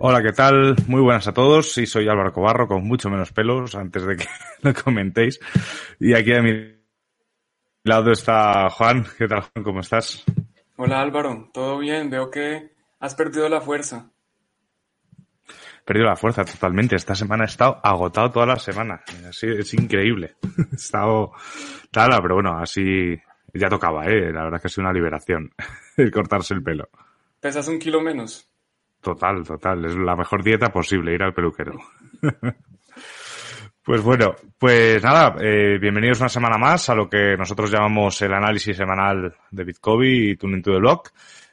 Hola, ¿qué tal? Muy buenas a todos. Sí, soy Álvaro Cobarro, con mucho menos pelos, antes de que lo comentéis. Y aquí a mi lado está Juan. ¿Qué tal, Juan? ¿Cómo estás? Hola, Álvaro. ¿Todo bien? Veo que has perdido la fuerza. Perdido la fuerza totalmente. Esta semana he estado agotado toda la semana. Así, es increíble. he estado tal, pero bueno, así ya tocaba, ¿eh? La verdad es que ha sido una liberación el cortarse el pelo. ¿Pesas un kilo menos? Total, total. Es la mejor dieta posible, ir al peluquero. pues bueno, pues nada, eh, bienvenidos una semana más a lo que nosotros llamamos el análisis semanal de Bitcoin y Tuning to the Block.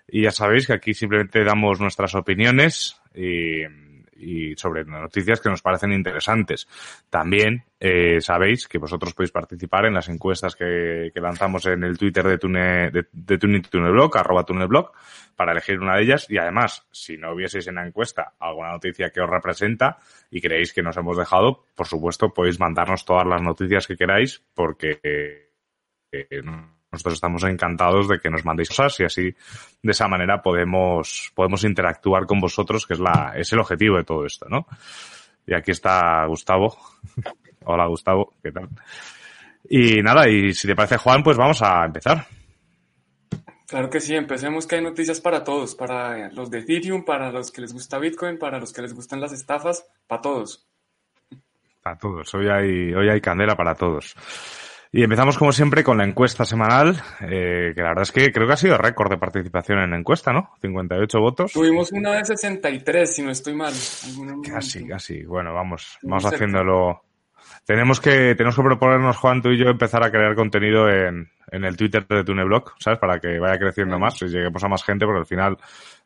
Y ya sabéis que aquí simplemente damos nuestras opiniones y sobre noticias que nos parecen interesantes. También eh, sabéis que vosotros podéis participar en las encuestas que, que lanzamos en el Twitter de, Tune, de, de Tuneblog, arroba Tuneblog, para elegir una de ellas. Y además, si no hubieseis en la encuesta alguna noticia que os representa y creéis que nos hemos dejado, por supuesto podéis mandarnos todas las noticias que queráis porque eh, nosotros estamos encantados de que nos mandéis cosas y así de esa manera podemos, podemos interactuar con vosotros, que es la, es el objetivo de todo esto, ¿no? Y aquí está Gustavo. Hola Gustavo, ¿qué tal? Y nada, y si te parece Juan, pues vamos a empezar. Claro que sí, empecemos que hay noticias para todos, para los de Ethereum, para los que les gusta Bitcoin, para los que les gustan las estafas, para todos. Para todos, hoy hay, hoy hay candela para todos. Y empezamos como siempre con la encuesta semanal, eh, que la verdad es que creo que ha sido récord de participación en la encuesta, ¿no? 58 votos. Tuvimos una de 63, si no estoy mal. Casi, casi. Bueno, vamos, vamos haciéndolo. Tenemos que, tenemos que proponernos, Juan, tú y yo, empezar a crear contenido en, en el Twitter de Tuneblog, ¿sabes? Para que vaya creciendo más y lleguemos a más gente, porque al final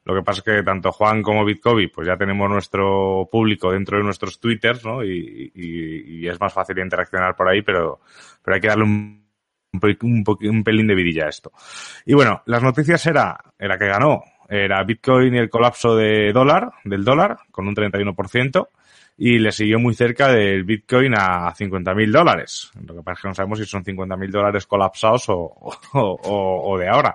lo que pasa es que tanto Juan como Bitcovi, pues ya tenemos nuestro público dentro de nuestros twitters, ¿no? Y, y, y es más fácil interaccionar por ahí, pero, pero hay que darle un, un, un, pelín de vidilla a esto. Y bueno, las noticias era, era que ganó, era Bitcoin y el colapso de dólar, del dólar, con un 31% y le siguió muy cerca del Bitcoin a 50.000 dólares. Lo que pasa es que no sabemos si son 50.000 dólares colapsados o, o, o, de ahora.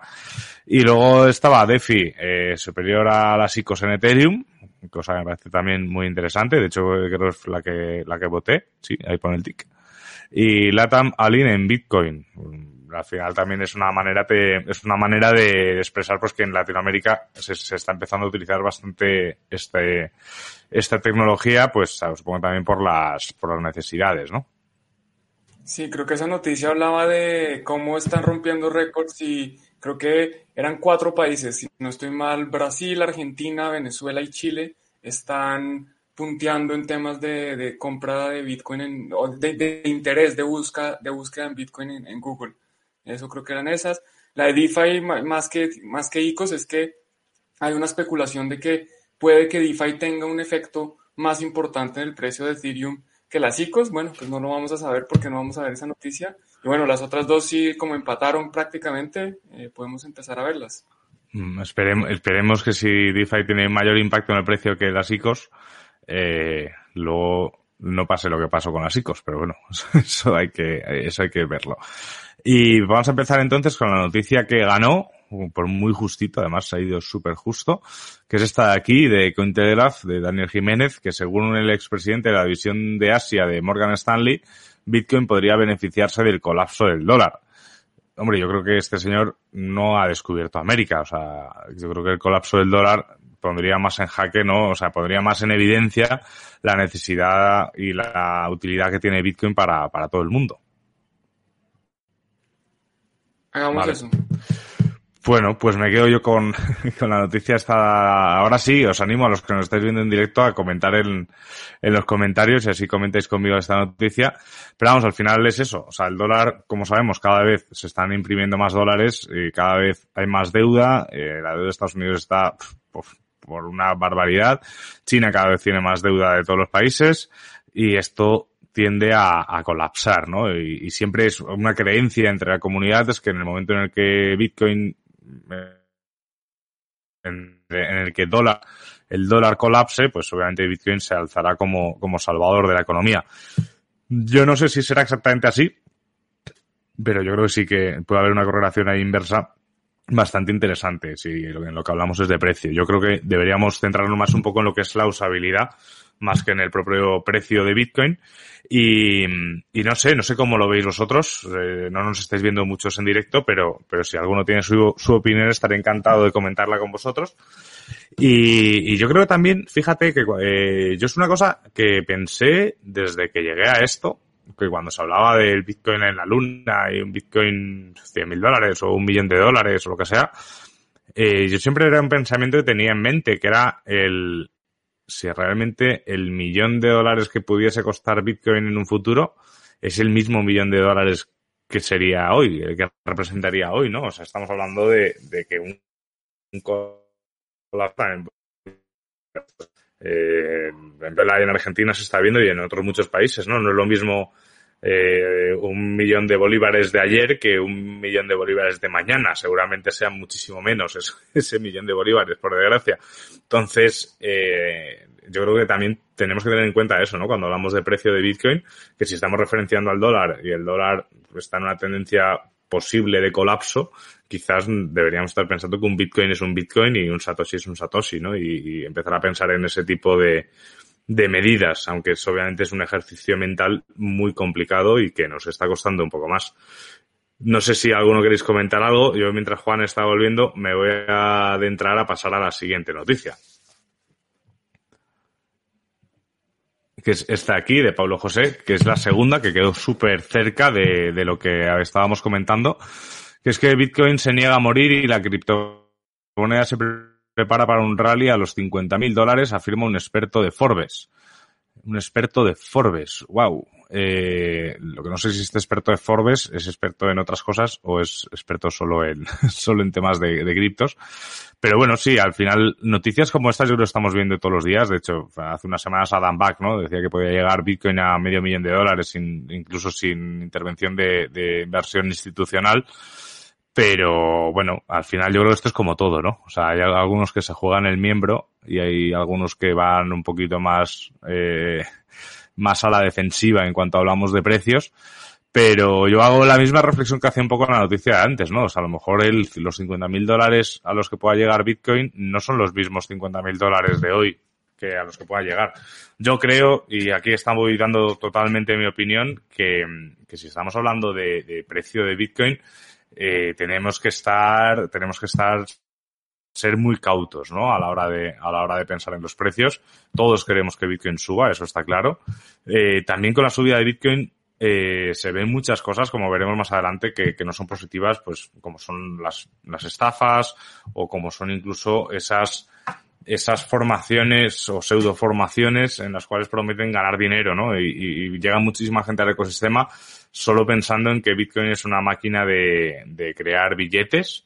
Y luego estaba DeFi eh, superior a las ICOs en Ethereum, cosa que me parece también muy interesante. De hecho, creo que es la que, la que voté. Sí, ahí pone el tick. Y Latam Alin en Bitcoin al final también es una manera de, es una manera de expresar pues que en Latinoamérica se, se está empezando a utilizar bastante este, esta tecnología, pues supongo también por las, por las necesidades, ¿no? Sí, creo que esa noticia hablaba de cómo están rompiendo récords y creo que eran cuatro países, si no estoy mal, Brasil, Argentina, Venezuela y Chile están punteando en temas de, de compra de Bitcoin, en, o de, interés de, busca, de búsqueda en Bitcoin en Google. Eso creo que eran esas. La de DeFi, más que, más que ICOs, es que hay una especulación de que puede que DeFi tenga un efecto más importante en el precio de Ethereum que las ICOs. Bueno, pues no lo vamos a saber porque no vamos a ver esa noticia. Y bueno, las otras dos sí, como empataron prácticamente, eh, podemos empezar a verlas. Mm, esperemos, esperemos que si DeFi tiene mayor impacto en el precio que las ICOs, eh, luego no pase lo que pasó con las ICOs, pero bueno, eso hay que, eso hay que verlo. Y vamos a empezar entonces con la noticia que ganó, por muy justito, además ha ido súper justo, que es esta de aquí, de Cointelegraph, de Daniel Jiménez, que según el expresidente de la división de Asia de Morgan Stanley, Bitcoin podría beneficiarse del colapso del dólar. Hombre, yo creo que este señor no ha descubierto América, o sea, yo creo que el colapso del dólar pondría más en jaque, ¿no? O sea, pondría más en evidencia la necesidad y la utilidad que tiene Bitcoin para, para todo el mundo. Hagamos vale. eso. Bueno, pues me quedo yo con, con la noticia esta. Ahora sí, os animo a los que nos estáis viendo en directo a comentar en, en los comentarios y así comentáis conmigo esta noticia. Pero vamos, al final es eso. O sea, el dólar, como sabemos, cada vez se están imprimiendo más dólares y cada vez hay más deuda. Eh, la deuda de Estados Unidos está, por una barbaridad. China cada vez tiene más deuda de todos los países y esto tiende a, colapsar, ¿no? Y, siempre es una creencia entre la comunidad es que en el momento en el que Bitcoin, eh, en, el que dólar, el dólar colapse, pues obviamente Bitcoin se alzará como, como salvador de la economía. Yo no sé si será exactamente así, pero yo creo que sí que puede haber una correlación ahí inversa bastante interesante si en lo que hablamos es de precio. Yo creo que deberíamos centrarnos más un poco en lo que es la usabilidad más que en el propio precio de Bitcoin. Y, y no sé, no sé cómo lo veis vosotros. Eh, no nos estáis viendo muchos en directo, pero, pero si alguno tiene su, su opinión, estaré encantado de comentarla con vosotros. Y, y yo creo también, fíjate que eh, yo es una cosa que pensé desde que llegué a esto, que cuando se hablaba del Bitcoin en la luna y un Bitcoin 100 mil dólares o un millón de dólares o lo que sea, eh, yo siempre era un pensamiento que tenía en mente, que era el si realmente el millón de dólares que pudiese costar Bitcoin en un futuro es el mismo millón de dólares que sería hoy, el que representaría hoy, ¿no? O sea, estamos hablando de, de que un, un eh, en Argentina se está viendo y en otros muchos países, ¿no? No es lo mismo eh, un millón de bolívares de ayer que un millón de bolívares de mañana. Seguramente sean muchísimo menos ese, millón de bolívares, por desgracia. Entonces, eh, yo creo que también tenemos que tener en cuenta eso, ¿no? Cuando hablamos de precio de Bitcoin, que si estamos referenciando al dólar y el dólar está en una tendencia posible de colapso, quizás deberíamos estar pensando que un Bitcoin es un Bitcoin y un Satoshi es un Satoshi, ¿no? Y, empezar a pensar en ese tipo de, de medidas, aunque es, obviamente es un ejercicio mental muy complicado y que nos está costando un poco más. No sé si alguno queréis comentar algo. Yo mientras Juan está volviendo me voy a adentrar a pasar a la siguiente noticia. que es esta aquí de Pablo José, que es la segunda, que quedó súper cerca de, de, lo que estábamos comentando, que es que Bitcoin se niega a morir y la criptomoneda se prepara para un rally a los 50.000 dólares, afirma un experto de Forbes. Un experto de Forbes, wow. Eh, lo que no sé si este experto de Forbes es experto en otras cosas o es experto solo en, solo en temas de, de criptos. Pero bueno, sí, al final, noticias como estas yo creo que estamos viendo todos los días. De hecho, hace unas semanas Adam Back, ¿no? Decía que podía llegar Bitcoin a medio millón de dólares, sin, incluso sin intervención de, de inversión institucional. Pero bueno, al final yo creo que esto es como todo, ¿no? O sea, hay algunos que se juegan el miembro y hay algunos que van un poquito más, eh, más a la defensiva en cuanto hablamos de precios. Pero yo hago la misma reflexión que hacía un poco en la noticia de antes, ¿no? O sea, a lo mejor el, los 50.000 dólares a los que pueda llegar Bitcoin no son los mismos 50.000 dólares de hoy que a los que pueda llegar. Yo creo, y aquí estamos dando totalmente mi opinión, que, que si estamos hablando de, de precio de Bitcoin, eh, tenemos que estar, tenemos que estar ser muy cautos, ¿no? A la hora de, a la hora de pensar en los precios. Todos queremos que Bitcoin suba, eso está claro. Eh, también con la subida de Bitcoin, eh, se ven muchas cosas, como veremos más adelante, que, que no son positivas, pues como son las, las estafas o como son incluso esas, esas formaciones o pseudo formaciones en las cuales prometen ganar dinero, ¿no? Y, y, llega muchísima gente al ecosistema solo pensando en que Bitcoin es una máquina de, de crear billetes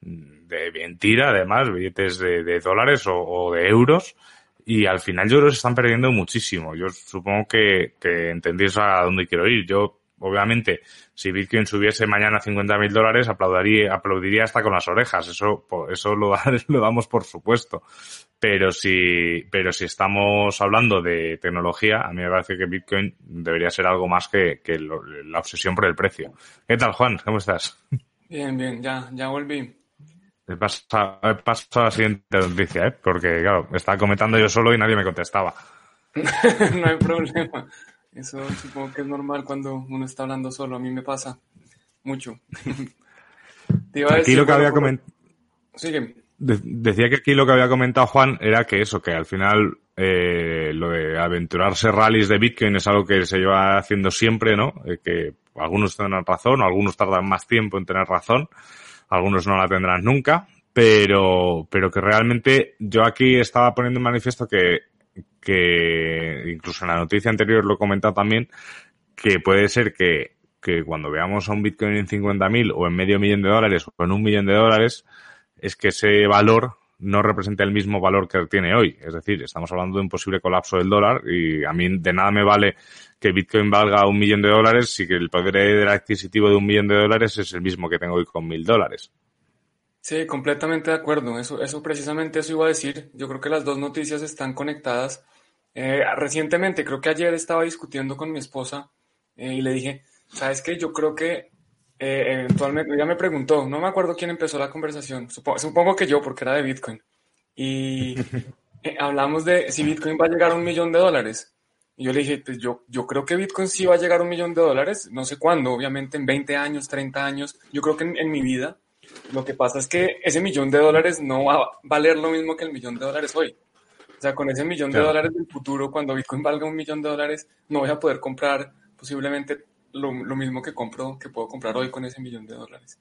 de mentira, además, billetes de, de dólares o, o, de euros. Y al final yo creo que se están perdiendo muchísimo. Yo supongo que, que entendéis a dónde quiero ir. Yo, obviamente, si Bitcoin subiese mañana a 50 mil dólares, aplaudiría, aplaudiría hasta con las orejas. Eso, eso lo, lo damos por supuesto. Pero si, pero si estamos hablando de tecnología, a mí me parece que Bitcoin debería ser algo más que, que lo, la obsesión por el precio. ¿Qué tal, Juan? ¿Cómo estás? Bien, bien, ya, ya volví. Paso, paso a la siguiente noticia, ¿eh? Porque, claro, estaba comentando yo solo y nadie me contestaba. no hay problema. Eso supongo que es normal cuando uno está hablando solo. A mí me pasa mucho. Te iba a decir, aquí lo que había comentado... De decía que aquí lo que había comentado Juan era que eso, que al final eh, lo de aventurarse rallies de Bitcoin es algo que se lleva haciendo siempre, ¿no? Eh, que algunos tienen razón, algunos tardan más tiempo en tener razón algunos no la tendrán nunca, pero, pero que realmente yo aquí estaba poniendo en manifiesto que, que incluso en la noticia anterior lo he comentado también, que puede ser que, que cuando veamos a un Bitcoin en 50.000 o en medio millón de dólares o en un millón de dólares, es que ese valor no represente el mismo valor que tiene hoy. Es decir, estamos hablando de un posible colapso del dólar y a mí de nada me vale que Bitcoin valga un millón de dólares si que el poder adquisitivo de un millón de dólares es el mismo que tengo hoy con mil dólares. Sí, completamente de acuerdo. Eso, eso precisamente eso iba a decir. Yo creo que las dos noticias están conectadas. Eh, recientemente, creo que ayer estaba discutiendo con mi esposa eh, y le dije, ¿sabes qué? Yo creo que eh, eventualmente, ella me preguntó, no me acuerdo quién empezó la conversación, supongo, que yo, porque era de Bitcoin. Y hablamos de si Bitcoin va a llegar a un millón de dólares. Y yo le dije, pues yo, yo creo que Bitcoin sí va a llegar a un millón de dólares, no sé cuándo, obviamente en 20 años, 30 años, yo creo que en mi vida lo que pasa es que ese millón de dólares no va a valer lo mismo que el millón de dólares hoy. O sea, con ese millón de dólares del futuro, cuando Bitcoin valga un millón de dólares, no voy a poder comprar posiblemente lo, mismo que compro, que puedo comprar hoy con ese millón de dólares.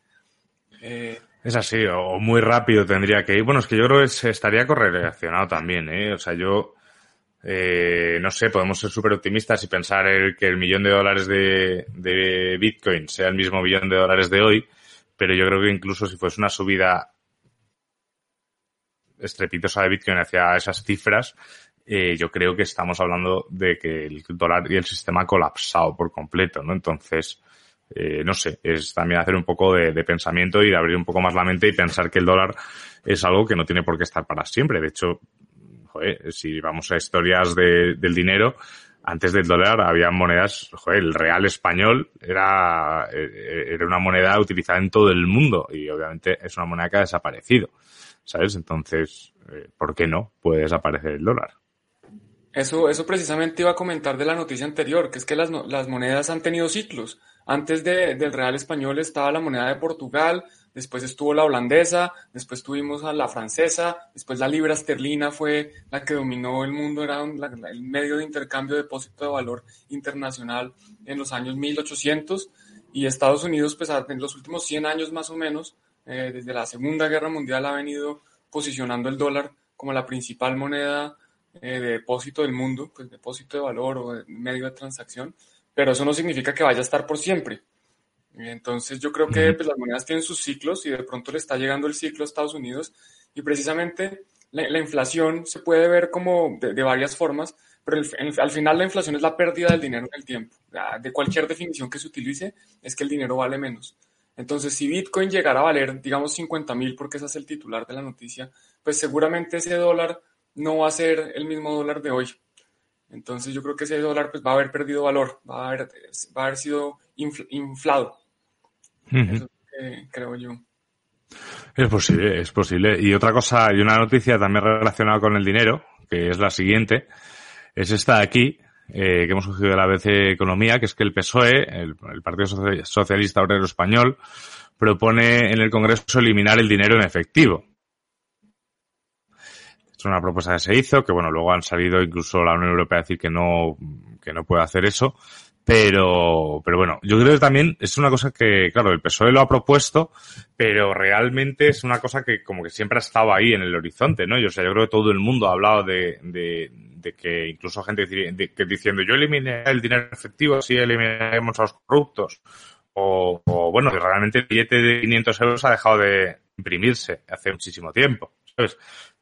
Eh, es así, o muy rápido tendría que ir. Bueno, es que yo creo que estaría correlacionado también, ¿eh? O sea, yo, eh, no sé, podemos ser súper optimistas y pensar que el millón de dólares de, de Bitcoin sea el mismo millón de dólares de hoy, pero yo creo que incluso si fuese una subida estrepitosa de Bitcoin hacia esas cifras, eh, yo creo que estamos hablando de que el dólar y el sistema ha colapsado por completo, ¿no? Entonces, eh, no sé, es también hacer un poco de, pensamiento y de abrir un poco más la mente y pensar que el dólar es algo que no tiene por qué estar para siempre. De hecho, joder, si vamos a historias del dinero, antes del dólar había monedas, joder, el real español era, eh, era una moneda utilizada en todo el mundo y obviamente es una moneda que ha desaparecido, ¿sabes? Entonces, eh, ¿por qué no puede desaparecer el dólar? Eso, eso precisamente iba a comentar de la noticia anterior, que es que las, las monedas han tenido ciclos. Antes de, del real español estaba la moneda de Portugal, después estuvo la holandesa, después tuvimos a la francesa, después la libra esterlina fue la que dominó el mundo, era el medio de intercambio de depósito de valor internacional en los años 1800 y Estados Unidos, pues en los últimos 100 años más o menos, eh, desde la Segunda Guerra Mundial ha venido posicionando el dólar como la principal moneda eh, de depósito del mundo, pues depósito de valor o medio de transacción, pero eso no significa que vaya a estar por siempre. Entonces yo creo que pues, las monedas tienen sus ciclos y de pronto le está llegando el ciclo a Estados Unidos y precisamente la, inflación se puede ver como de, varias formas, pero al final la inflación es la pérdida del dinero en el tiempo. De cualquier definición que se utilice es que el dinero vale menos. Entonces si Bitcoin llegara a valer, digamos, 50 mil, porque ese es el titular de la noticia, pues seguramente ese dólar no va a ser el mismo dólar de hoy. Entonces yo creo que ese dólar pues, va a haber perdido valor, va a haber, va a haber sido inflado creo yo. Es posible, es posible. Y otra cosa, y una noticia también relacionada con el dinero, que es la siguiente, es esta de aquí, eh, que hemos cogido de la BC Economía, que es que el PSOE, el, Partido Socialista Obrero Español, propone en el Congreso eliminar el dinero en efectivo. Es una propuesta que se hizo, que bueno, luego han salido incluso la Unión Europea a decir que no, que no puede hacer eso. Pero, pero bueno, yo creo que también es una cosa que, claro, el PSOE lo ha propuesto, pero realmente es una cosa que como que siempre ha estado ahí en el horizonte, ¿no? Yo, o sea, yo creo que todo el mundo ha hablado de, de, de que incluso gente que diciendo yo eliminé el dinero efectivo, así eliminaremos a los corruptos. O, o bueno, que realmente el billete de 500 euros ha dejado de imprimirse hace muchísimo tiempo, ¿sabes?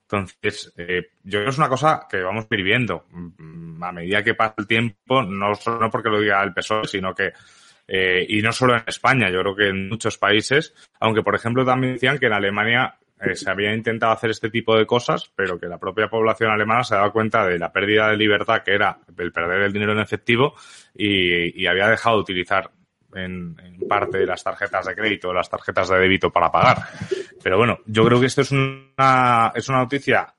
Entonces, eh, yo creo que es una cosa que vamos viviendo. Mm, a medida que pasa el tiempo, no solo porque lo diga el PSOE, sino que, eh, y no solo en España, yo creo que en muchos países, aunque por ejemplo también decían que en Alemania eh, se había intentado hacer este tipo de cosas, pero que la propia población alemana se daba cuenta de la pérdida de libertad que era el perder el dinero en efectivo y, y había dejado de utilizar en, parte de las tarjetas de crédito, las tarjetas de débito para pagar. Pero bueno, yo creo que esto es una, es una noticia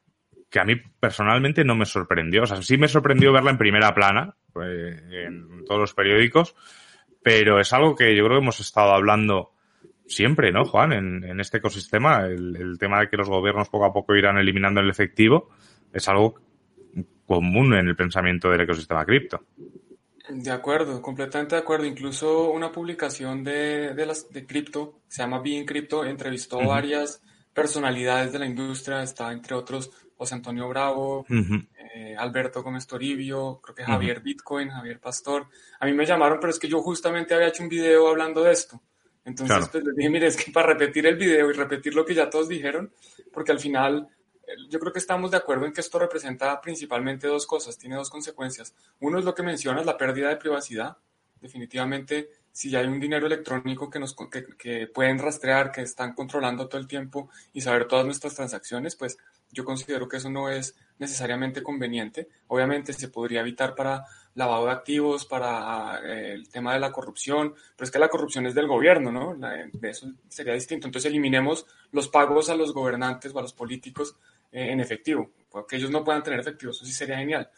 que a mí personalmente no me sorprendió. O sea, sí me sorprendió verla en primera plana, pues, en todos los periódicos, pero es algo que yo creo que hemos estado hablando siempre, ¿no, Juan? En, en este ecosistema, el, el, tema de que los gobiernos poco a poco irán eliminando el efectivo es algo común en el pensamiento del ecosistema cripto. De acuerdo, completamente de acuerdo. Incluso una publicación de, de, las, de cripto, se llama Bien Crypto, entrevistó varias personalidades de la industria, está entre otros José Antonio Bravo, eh, Alberto Gómez Toribio, creo que Javier Bitcoin, Javier Pastor. A mí me llamaron, pero es que yo justamente había hecho un video hablando de esto. Entonces, pues les dije, mire, es que para repetir el video y repetir lo que ya todos dijeron, porque al final yo creo que estamos de acuerdo en que esto representa principalmente dos cosas, tiene dos consecuencias. Uno es lo que mencionas, la pérdida de privacidad. Definitivamente, si hay un dinero electrónico que, nos, que, pueden rastrear, que están controlando todo el tiempo y saber todas nuestras transacciones, pues yo considero que eso no es necesariamente conveniente. Obviamente se podría evitar para lavado de activos, para eh, el tema de la corrupción, pero es que la corrupción es del gobierno, ¿no? de eso sería distinto. Entonces eliminemos los pagos a los gobernantes o a los políticos en efectivo, porque ellos no puedan tener efectivo, eso sí sería genial.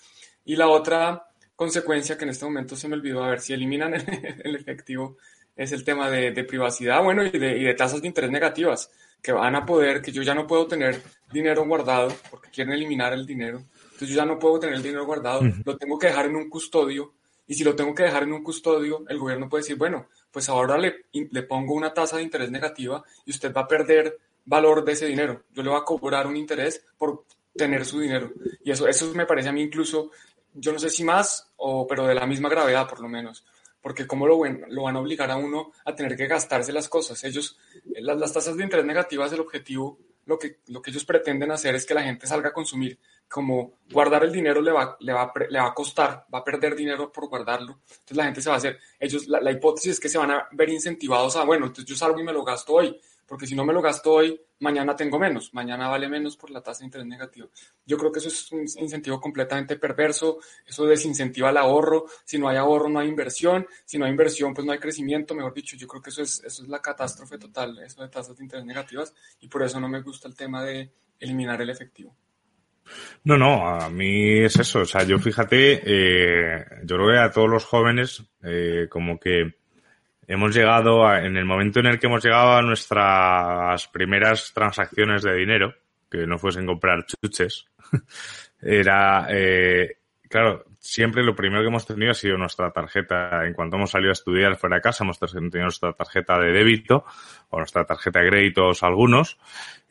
Y la otra consecuencia que en este momento se me olvidó, a ver si eliminan el, efectivo, es el tema de, privacidad, bueno, y de, y de tasas de interés negativas, que van a poder, que yo ya no puedo tener dinero guardado, porque quieren eliminar el dinero, entonces yo ya no puedo tener el dinero guardado, lo tengo que dejar en un custodio. Y si lo tengo que dejar en un custodio, el gobierno puede decir, bueno, pues ahora le, le pongo una tasa de interés negativa y usted va a perder valor de ese dinero. Yo le voy a cobrar un interés por tener su dinero. Y eso, eso me parece a mí incluso, yo no sé si más, o, pero de la misma gravedad por lo menos. Porque cómo lo, lo van a obligar a uno a tener que gastarse las cosas. Ellos, las, las tasas de interés negativas, el objetivo, lo que, lo que ellos pretenden hacer es que la gente salga a consumir como guardar el dinero le va, le, va, le va a costar, va a perder dinero por guardarlo. Entonces la gente se va a hacer, ellos, la, hipótesis es que se van a ver incentivados a, bueno, entonces yo salgo y me lo gasto hoy, porque si no me lo gasto hoy, mañana tengo menos, mañana vale menos por la tasa de interés negativo. Yo creo que eso es un incentivo completamente perverso, eso desincentiva el ahorro, si no hay ahorro no hay inversión, si no hay inversión pues no hay crecimiento, mejor dicho, yo creo que eso es, eso es la catástrofe total, eso de tasas de interés negativas, y por eso no me gusta el tema de eliminar el efectivo. No, no, a mí es eso. O sea, yo fíjate, eh, yo creo que a todos los jóvenes, eh, como que hemos llegado a, en el momento en el que hemos llegado a nuestras primeras transacciones de dinero, que no fuesen comprar chuches, era, eh, claro, siempre lo primero que hemos tenido ha sido nuestra tarjeta. En cuanto hemos salido a estudiar fuera de casa, hemos tenido nuestra tarjeta de débito o nuestra tarjeta de créditos algunos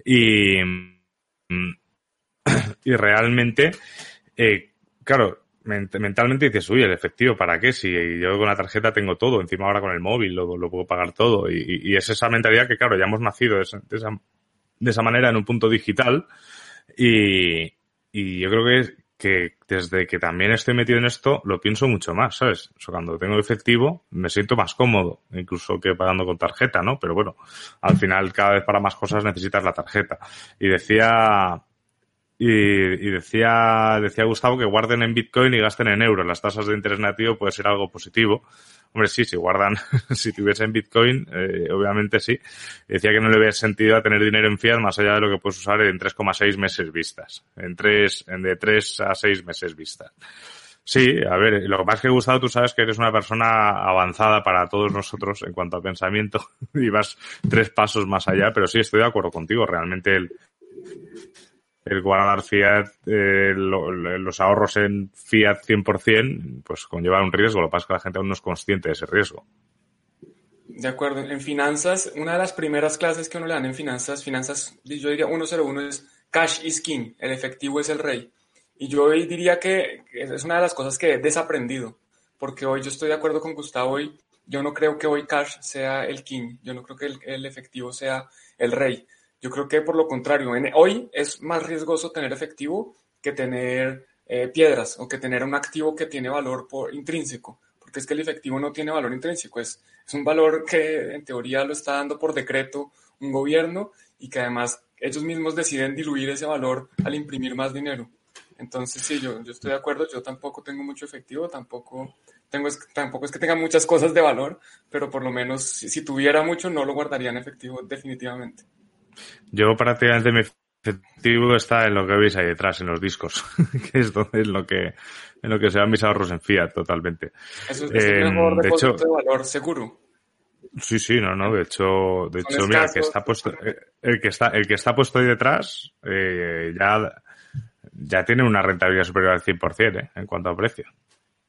y mm, y realmente, eh, claro, mentalmente dices, uy, el efectivo, ¿para qué? Si yo con la tarjeta tengo todo, encima ahora con el móvil lo, puedo pagar todo. Y, es esa mentalidad que, claro, ya hemos nacido de esa, de esa, manera en un punto digital. Y, yo creo que, desde que también estoy metido en esto, lo pienso mucho más, ¿sabes? O cuando tengo efectivo, me siento más cómodo, incluso que pagando con tarjeta, ¿no? Pero bueno, al final, cada vez para más cosas necesitas la tarjeta. Y decía, y, decía, decía Gustavo que guarden en Bitcoin y gasten en euros. Las tasas de interés nativo puede ser algo positivo. Hombre, sí, si guardan, si tuviesen Bitcoin, eh, obviamente sí. Decía que no le veía sentido a tener dinero en fiat más allá de lo que puedes usar en 3,6 meses vistas. En tres, en de 3 a 6 meses vistas. Sí, a ver, lo que más que Gustavo, tú sabes que eres una persona avanzada para todos nosotros en cuanto a pensamiento y vas tres pasos más allá, pero sí estoy de acuerdo contigo. Realmente el, el guardar fiat, eh, los ahorros en fiat 100%, pues conlleva un riesgo. Lo que pasa es que la gente aún no es consciente de ese riesgo. De acuerdo. En finanzas, una de las primeras clases que uno le dan en finanzas, finanzas, yo diría 101 es cash is king, el efectivo es el rey. Y yo hoy diría que es una de las cosas que he desaprendido, porque hoy yo estoy de acuerdo con Gustavo y yo no creo que hoy cash sea el king, yo no creo que el efectivo sea el rey. Yo creo que por lo contrario, hoy es más riesgoso tener efectivo que tener eh, piedras o que tener un activo que tiene valor por, intrínseco, porque es que el efectivo no tiene valor intrínseco, es, es un valor que en teoría lo está dando por decreto un gobierno y que además ellos mismos deciden diluir ese valor al imprimir más dinero. Entonces, sí, yo, estoy de acuerdo, yo tampoco tengo mucho efectivo, tampoco, tengo, tampoco es que tenga muchas cosas de valor, pero por lo menos si tuviera mucho no lo guardaría en efectivo definitivamente. Yo prácticamente mi efectivo está en lo que veis ahí detrás, en los discos, que es donde es lo que, en lo que se dan mis ahorros en fiat totalmente. Eso es, el em, mejor de hecho, de valor seguro. Sí, sí, no, no, de hecho, de hecho, mira, el que está puesto, eh, el que está, el que está puesto ahí detrás, eh, ya, ya tiene una rentabilidad superior al 100%, eh, en cuanto a precio.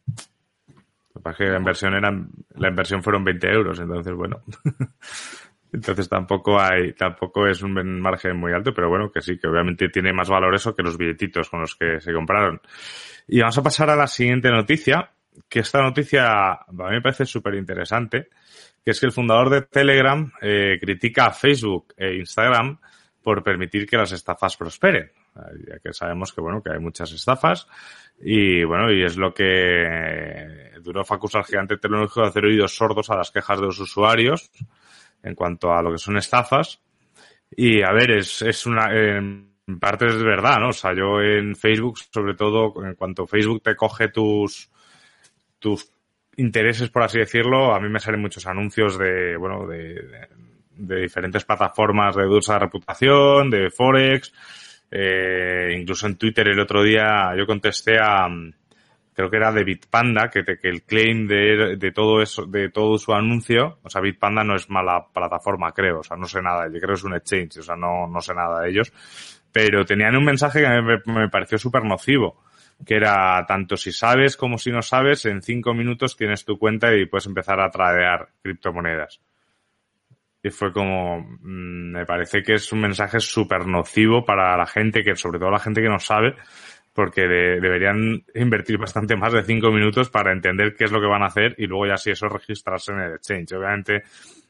Lo que pasa es que la inversión eran, la inversión fueron 20 euros, entonces bueno. Entonces tampoco hay, tampoco es un margen muy alto, pero bueno, que sí, que obviamente tiene más valor eso que los billetitos con los que se compraron. Y vamos a pasar a la siguiente noticia, que esta noticia a mí me parece súper interesante, que es que el fundador de Telegram eh, critica a Facebook e Instagram por permitir que las estafas prosperen. ya que sabemos que, bueno, que hay muchas estafas y, bueno, y es lo que Durov acusa al gigante tecnológico de hacer oídos sordos a las quejas de los usuarios en cuanto a lo que son estafas. Y, a ver, es, es una, en parte es verdad, ¿no? O sea, yo en Facebook, sobre todo, en cuanto Facebook te coge tus, tus intereses, por así decirlo, a mí me salen muchos anuncios de, bueno, de, de, diferentes plataformas de dulce reputación, de Forex, eh, incluso en Twitter el otro día yo contesté a, creo que era de Bitpanda, que, el claim de, de todo eso, de todo su anuncio, o sea, Bitpanda no es mala plataforma, creo, o sea, no sé nada, yo creo que es un exchange, o sea, no, no sé nada de ellos, pero tenían un mensaje que me, me pareció súper nocivo, que era tanto si sabes como si no sabes, en cinco minutos tienes tu cuenta y puedes empezar a tradear criptomonedas. Y fue como, mm, me parece que es un mensaje súper nocivo para la gente, que sobre todo la gente que no sabe, porque deberían invertir bastante más de cinco minutos para entender qué es lo que van a hacer y luego ya si eso registrarse en el exchange. Obviamente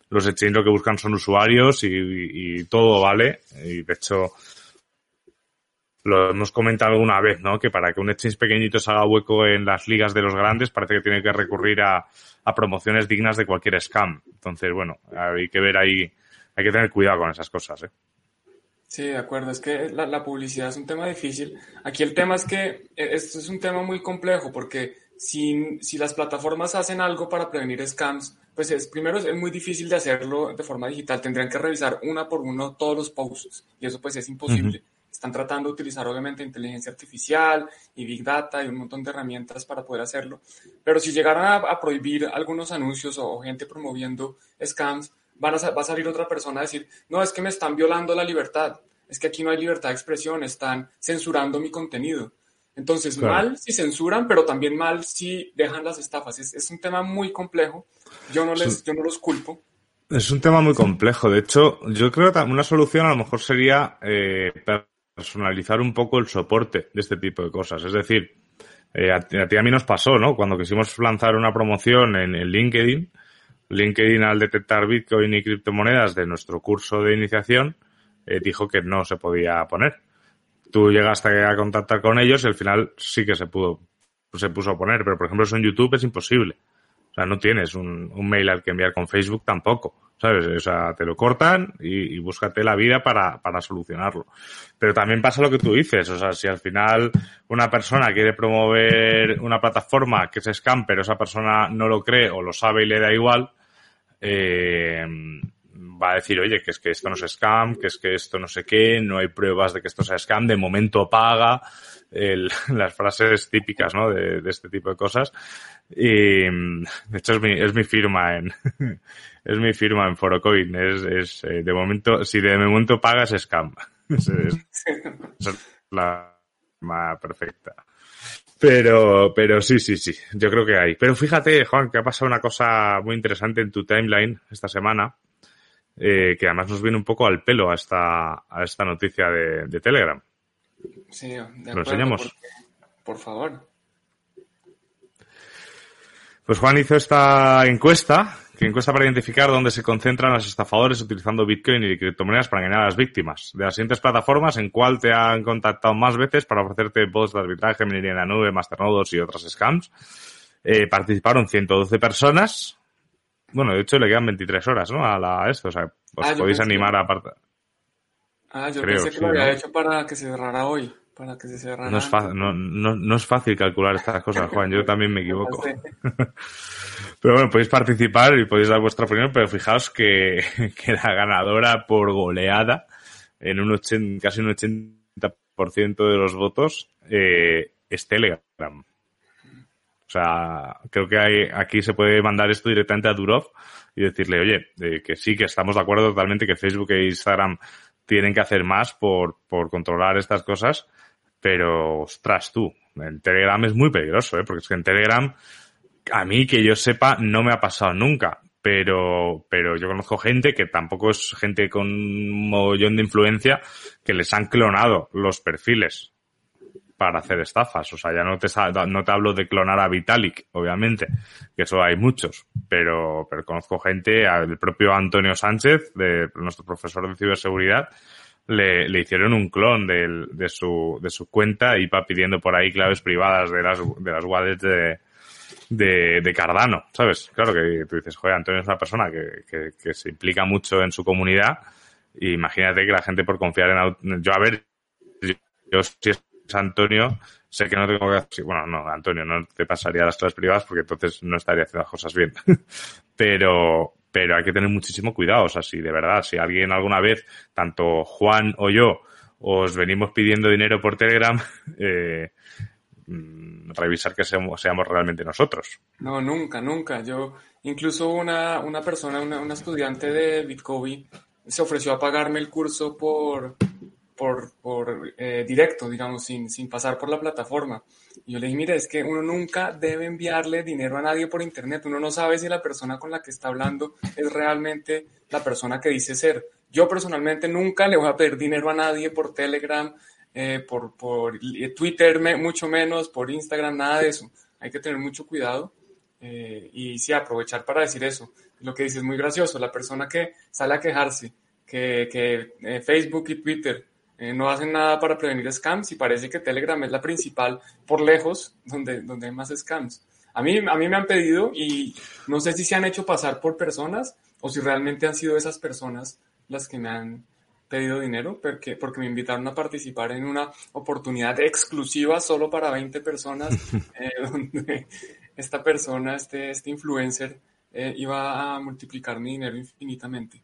los exchange lo que buscan son usuarios y, y todo vale. Y de hecho, lo hemos comentado alguna vez, ¿no? Que para que un exchange pequeñito se haga hueco en las ligas de los grandes, parece que tiene que recurrir a, a promociones dignas de cualquier scam. Entonces, bueno, hay que ver ahí, hay que tener cuidado con esas cosas, ¿eh? Sí, de acuerdo. Es que la, la, publicidad es un tema difícil. Aquí el tema es que eh, esto es un tema muy complejo porque si, si las plataformas hacen algo para prevenir scams, pues es, primero es muy difícil de hacerlo de forma digital. Tendrían que revisar una por uno todos los posts y eso pues es imposible. Uh -huh. Están tratando de utilizar obviamente inteligencia artificial y big data y un montón de herramientas para poder hacerlo. Pero si llegaran a, a prohibir algunos anuncios o, o, gente promoviendo scams, van a, va a salir otra persona a decir, no, es que me están violando la libertad. Es que aquí no hay libertad de expresión, están censurando mi contenido. Entonces, claro. mal si censuran, pero también mal si dejan las estafas. Es, es un tema muy complejo. Yo no, les, sí. yo no los culpo. Es un tema muy complejo. De hecho, yo creo que una solución a lo mejor sería eh, personalizar un poco el soporte de este tipo de cosas. Es decir, eh, a, a, ti a mí nos pasó, ¿no? Cuando quisimos lanzar una promoción en, en LinkedIn, LinkedIn al detectar Bitcoin y criptomonedas de nuestro curso de iniciación, eh, dijo que no se podía poner. Tú llegaste a contactar con ellos y al final sí que se pudo, se puso a poner, pero por ejemplo eso en YouTube es imposible. O sea, no tienes un, un mail al que enviar con Facebook tampoco. ¿sabes? O sea, te lo cortan y, búscate la vida para, para solucionarlo. Pero también pasa lo que tú dices, o sea, si al final una persona quiere promover una plataforma que es scam, pero esa persona no lo cree o lo sabe y le da igual, eh, va a decir, oye, que es que esto no es scam, que es que esto no sé qué, no hay pruebas de que esto sea scam, de momento paga, las frases típicas, ¿no? De, este tipo de cosas. Y, de hecho, es mi, es mi firma en, es mi firma en Forocoin. Es, es, eh, de momento, si de momento pagas, scam. Es, es, la más perfecta. Pero, pero sí, sí, sí, yo creo que hay. Pero fíjate, Juan, que ha pasado una cosa muy interesante en tu timeline esta semana, eh, que además nos viene un poco al pelo a esta, a esta noticia de, de Telegram. Sí, de acuerdo, ¿Lo enseñamos? Porque, por favor. Pues Juan hizo esta encuesta, que encuesta para identificar dónde se concentran los estafadores utilizando Bitcoin y criptomonedas para engañar a las víctimas. De las siguientes plataformas, ¿en cuál te han contactado más veces para ofrecerte bots de arbitraje, minería en la nube, masternodos y otras scams? Eh, participaron 112 personas. Bueno, de hecho le quedan 23 horas, ¿no? A, la, a esto, o sea, os ah, podéis animar a apartar. Ah, yo Creo, pensé que sí, lo había ¿no? hecho para que se cerrara hoy. Para que se cerrara. No es, no, no, no es fácil calcular estas cosas, Juan. Yo también me equivoco. pero bueno, podéis participar y podéis dar vuestra opinión, pero fijaos que, que la ganadora por goleada, en un 80, casi un 80% de los votos, eh, es Telegram. O sea, creo que hay, aquí se puede mandar esto directamente a Durov y decirle, oye, eh, que sí, que estamos de acuerdo totalmente que Facebook e Instagram tienen que hacer más por, por controlar estas cosas, pero ostras tú, en Telegram es muy peligroso, ¿eh? porque es que en Telegram, a mí que yo sepa, no me ha pasado nunca, pero, pero yo conozco gente que tampoco es gente con un mogollón de influencia que les han clonado los perfiles para hacer estafas. O sea, ya no te, no te hablo de clonar a Vitalik, obviamente, que eso hay muchos, pero, pero conozco gente, el propio Antonio Sánchez, de nuestro profesor de ciberseguridad, le, le hicieron un clon de, de, su, de su cuenta y va pidiendo por ahí claves privadas de las, de las wallets de, de, Cardano, ¿sabes? Claro que tú dices, joder, Antonio es una persona que, que, se implica mucho en su comunidad imagínate que la gente por confiar en... Yo, a ver, yo, yo si es Antonio, sé que no tengo que hacer... Bueno, no, Antonio, no te pasaría las claves privadas porque entonces no estaría haciendo las cosas bien. pero, pero hay que tener muchísimo cuidado. O sea, si de verdad, si alguien alguna vez, tanto Juan o yo, os venimos pidiendo dinero por Telegram, eh, revisar que seamos, seamos, realmente nosotros. No, nunca, nunca. Yo, incluso una, una persona, una, una estudiante de Bitcoin se ofreció a pagarme el curso por, por, eh, directo, digamos, sin, sin pasar por la plataforma. Yo le dije, mire, es que uno nunca debe enviarle dinero a nadie por internet. Uno no sabe si la persona con la que está hablando es realmente la persona que dice ser. Yo personalmente nunca le voy a pedir dinero a nadie por Telegram, eh, por, por Twitter, me, mucho menos, por Instagram, nada de eso. Hay que tener mucho cuidado eh, y sí, aprovechar para decir eso. Lo que dice es muy gracioso. La persona que sale a quejarse que, que eh, Facebook y Twitter eh, no hacen nada para prevenir scams y parece que Telegram es la principal por lejos donde, donde hay más scams. A mí, a mí me han pedido y no sé si se han hecho pasar por personas o si realmente han sido esas personas las que me han pedido dinero porque, porque me invitaron a participar en una oportunidad exclusiva solo para 20 personas eh, donde esta persona, este, este influencer, eh, iba a multiplicar mi dinero infinitamente.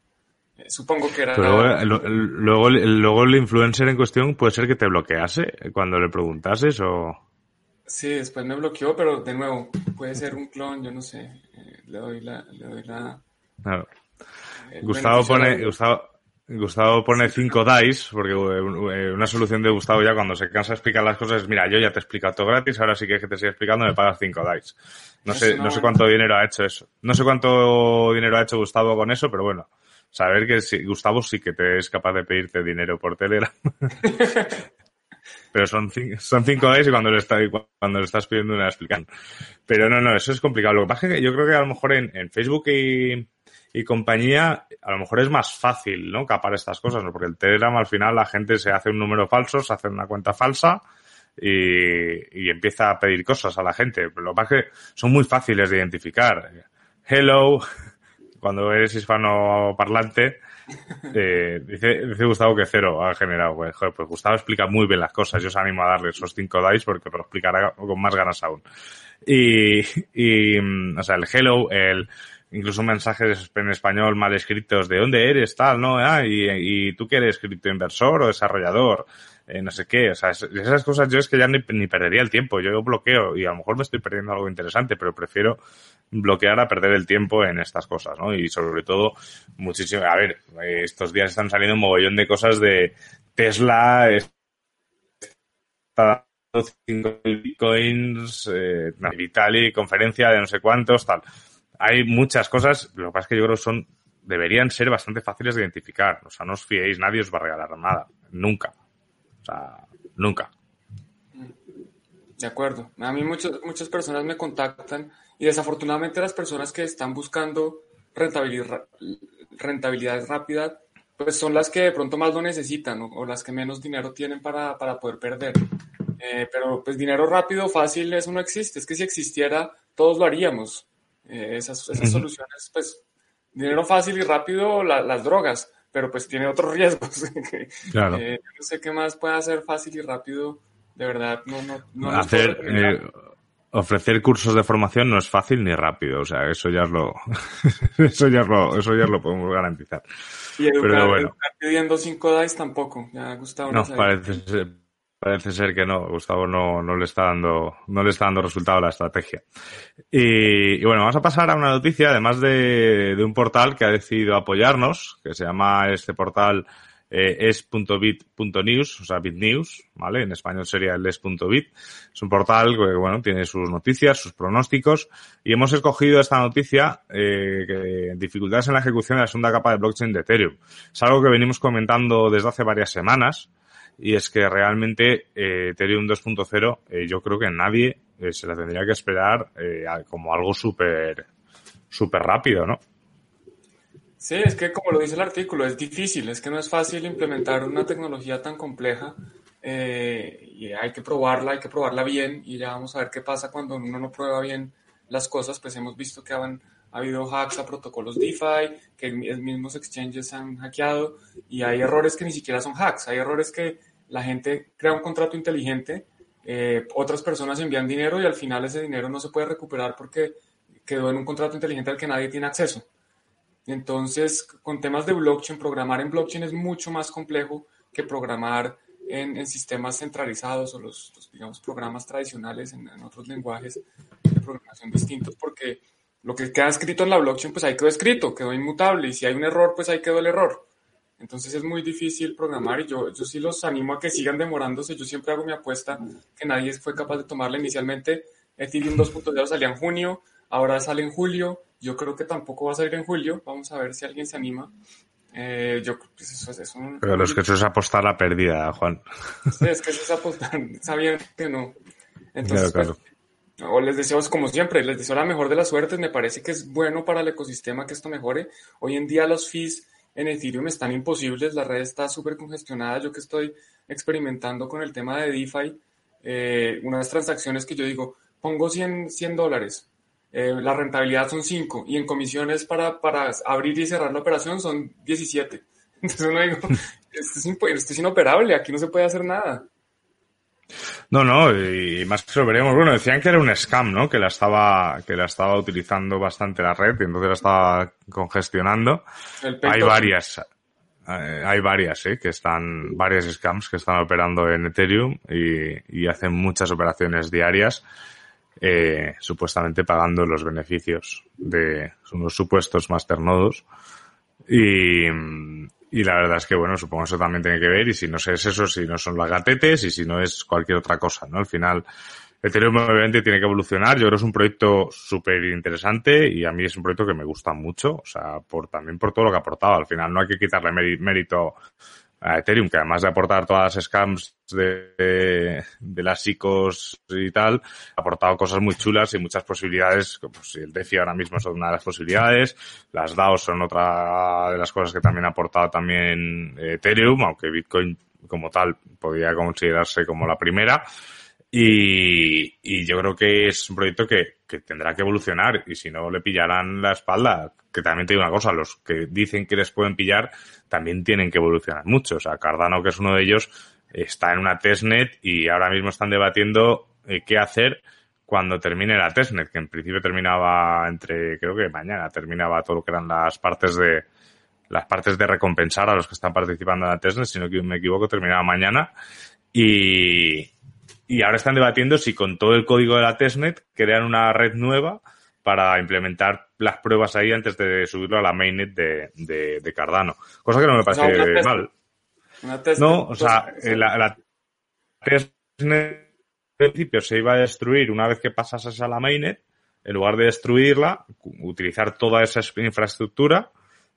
Eh, supongo que era... Luego, luego, luego, el influencer en cuestión puede ser que te bloquease cuando le preguntases o... Sí, después me bloqueó, pero de nuevo, puede ser un clon, yo no sé. Eh, le doy la... Le doy la claro. Gustavo pone... Gustavo, Gustavo pone 5 dice, porque eh, una solución de Gustavo ya cuando se cansa de explicar las cosas es, mira, yo ya te he explicado todo gratis, ahora sí que, es que te siga explicando, me pagas 5 dice. No sé, no sé cuánto dinero ha hecho eso. No sé cuánto dinero ha hecho Gustavo con eso, pero bueno saber que si, Gustavo sí que te es capaz de pedirte dinero por Telegram. Pero son, son cinco días y cuando le, está, cuando le estás pidiendo una explicación. Pero no, no, eso es complicado. Lo que pasa es que yo creo que a lo mejor en, en Facebook y, y, compañía, a lo mejor es más fácil, ¿no? Capar estas cosas, ¿no? Porque el Telegram al final la gente se hace un número falso, se hace una cuenta falsa y, y empieza a pedir cosas a la gente. Pero lo que pasa es que son muy fáciles de identificar. Hello, cuando eres hispano parlante, eh, dice, dice, Gustavo que cero ha generado. Pues, pues Gustavo explica muy bien las cosas. Yo os animo a darle esos cinco dice porque lo explicará con más ganas aún. Y, y, o sea, el hello, el, incluso mensajes en español mal escritos de dónde eres, tal, ¿no? Ah, y, y tú que eres criptoinversor o desarrollador eh, no sé qué, o sea, esas cosas yo es que ya ni, ni, perdería el tiempo, yo bloqueo y a lo mejor me estoy perdiendo algo interesante, pero prefiero bloquear a perder el tiempo en estas cosas, ¿no? Y sobre todo, muchísimo, a ver, estos días están saliendo un mogollón de cosas de Tesla, está dando bitcoins, eh, Vitali, conferencia de no sé cuántos, tal. Hay muchas cosas, lo que pasa es que yo creo que son, deberían ser bastante fáciles de identificar. O sea, no os fiéis, nadie os va a regalar nada. Nunca. O sea, nunca. De acuerdo. A mí muchas, muchas personas me contactan y desafortunadamente las personas que están buscando rentabilidad, rentabilidad rápida, pues son las que de pronto más lo necesitan o las que menos dinero tienen para, para poder perder. Eh, pero pues dinero rápido, fácil, eso no existe. Es que si existiera, todos lo haríamos. Eh, esas, esas soluciones, pues dinero fácil y rápido, la, las drogas pero pues tiene otros riesgos. claro. Eh, no sé qué más puede hacer fácil y rápido, de verdad, no, no, no Hacer, eh, ofrecer cursos de formación no es fácil ni rápido, o sea, eso ya es lo, eso ya es lo, eso ya lo podemos garantizar. Y educar, pero bueno. Educar pidiendo cinco dice tampoco, ya Gustavo. No, parece parece ser que no, Gustavo no, no le está dando, no le está dando resultado a la estrategia. Y, y, bueno, vamos a pasar a una noticia, además de, de, un portal que ha decidido apoyarnos, que se llama este portal eh, es.bit.news, o sea, BitNews, ¿vale? En español sería el es.bit. Es un portal que, bueno, tiene sus noticias, sus pronósticos, y hemos escogido esta noticia, eh, que dificultades en la ejecución de la segunda capa de blockchain de Ethereum. Es algo que venimos comentando desde hace varias semanas, y es que realmente eh, Ethereum 2.0 eh, yo creo que nadie eh, se la tendría que esperar eh, como algo súper súper rápido, ¿no? Sí, es que como lo dice el artículo, es difícil, es que no es fácil implementar una tecnología tan compleja y hay que probarla, hay que probarla bien y ya vamos a ver qué pasa cuando uno no prueba bien las cosas, pues hemos visto que han, ha habido hacks a protocolos DeFi, que mismos exchanges han hackeado y hay errores que ni siquiera son hacks, hay errores que la gente crea un contrato inteligente, eh, otras personas envían dinero y al final ese dinero no se puede recuperar porque quedó en un contrato inteligente al que nadie tiene acceso. Entonces, con temas de blockchain, programar en blockchain es mucho más complejo que programar en, sistemas centralizados o los, digamos, programas tradicionales en, otros lenguajes de programación distintos, porque lo que queda escrito en la blockchain, pues ahí quedó escrito, quedó inmutable, y si hay un error, pues ahí quedó el error. Entonces es muy difícil programar y yo, yo sí los animo a que sigan demorándose. Yo siempre hago mi apuesta que nadie fue capaz de tomarla inicialmente. Ethereum 2.0 salía en junio, ahora sale en julio yo creo que tampoco va a salir en julio. Vamos a ver si alguien se anima. Eh, yo pues eso, es un, Pero los que eso es apostar la pérdida, Juan. Sí, es que eso es apostar, sabiendo que no. Entonces, claro, pues, o les deseo, como siempre, les deseo la mejor de las suertes. Me parece que es bueno para el ecosistema que esto mejore. Hoy en día los fees en Ethereum están imposibles, la red está súper congestionada. Yo que estoy experimentando con el tema de DeFi, eh, unas transacciones que yo digo, pongo 100, 100 dólares, eh, la rentabilidad son 5 y en comisiones para, para abrir y cerrar la operación son 17. Entonces uno digo, esto es, esto es inoperable, aquí no se puede hacer nada. No, no, y más que lo veremos. Bueno, decían que era un scam, ¿no? Que la estaba, que la estaba utilizando bastante la red y entonces la estaba congestionando. Hay varias, eh, hay varias, ¿eh? Que están, varias scams que están operando en Ethereum y, y hacen muchas operaciones diarias eh, supuestamente pagando los beneficios de unos supuestos masternodos. Y, y la verdad es que, bueno, supongo eso también tiene que ver, y si no es eso, si no son las gatetes, y si no es cualquier otra cosa, ¿no? Al final, Ethereum obviamente tiene que evolucionar. Yo creo que es un proyecto súper interesante y a mí es un proyecto que me gusta mucho. O sea, por, también por todo lo que ha aportado. Al final no hay que quitarle mérito a Ethereum, que además de aportar todas las scams de, de, las ICOs y tal, ha aportado cosas muy chulas y muchas posibilidades. Pues el DeFi ahora mismo es una de las posibilidades. Las DAOs son otra de las cosas que también ha aportado también Ethereum, aunque Bitcoin como tal podría considerarse como la primera. Y, yo creo que es un proyecto que, que, tendrá que evolucionar y si no le pillarán la espalda, que también te digo una cosa, los que dicen que les pueden pillar también tienen que evolucionar mucho. O sea, Cardano, que es uno de ellos, está en una testnet y ahora mismo están debatiendo eh, qué hacer cuando termine la testnet, que en principio terminaba entre, creo que mañana terminaba todo lo que eran las partes de, las partes de recompensar a los que están participando en la testnet, si no me equivoco, terminaba mañana. Y, y ahora están debatiendo si con todo el código de la testnet crean una red nueva para implementar las pruebas ahí antes de subirlo a la mainnet de, de, Cardano. Cosa que no me parece mal. no, o sea, la, la testnet en principio se iba a destruir una vez que pasases a la mainnet, en lugar de destruirla, utilizar toda esa infraestructura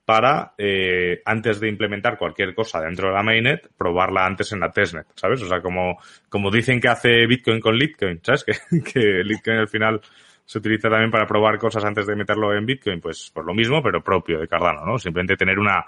para, eh, antes de implementar cualquier cosa dentro de la mainnet, probarla antes en la testnet, ¿sabes? O sea, como, como dicen que hace Bitcoin con Litecoin, ¿sabes? Que, que Litecoin al final se utiliza también para probar cosas antes de meterlo en Bitcoin, pues por lo mismo, pero propio de Cardano, ¿no? Simplemente tener una,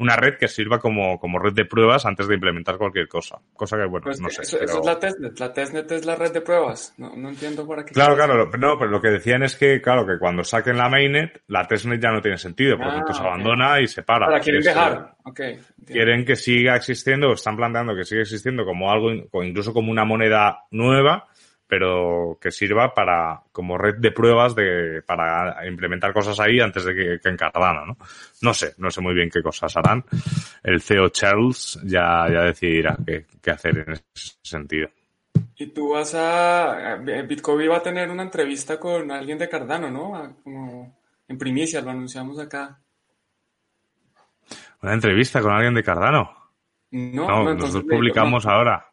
una red que sirva como, como red de pruebas antes de implementar cualquier cosa. Cosa que, bueno, pues no sé. Eso, es la testnet. La testnet es la red de pruebas. No, no entiendo para qué. Claro, claro. no, pero lo que decían es que, claro, que cuando saquen la mainnet, la testnet ya no tiene sentido, porque ah, se abandona y se para. La quieren dejar. Okay, quieren que siga existiendo, están planteando que siga existiendo como algo, incluso como una moneda nueva, pero que sirva para como red de pruebas de para implementar cosas ahí antes de que, en Cardano, ¿no? No sé, no sé muy bien qué cosas harán. El CEO Charles ya, ya decidirá qué, qué hacer en ese sentido. Y tú vas a... Bitcoin va a tener una entrevista con alguien de Cardano, ¿no? Como en primicia, lo anunciamos acá. ¿Una entrevista con alguien de Cardano? No, no nosotros publicamos ahora.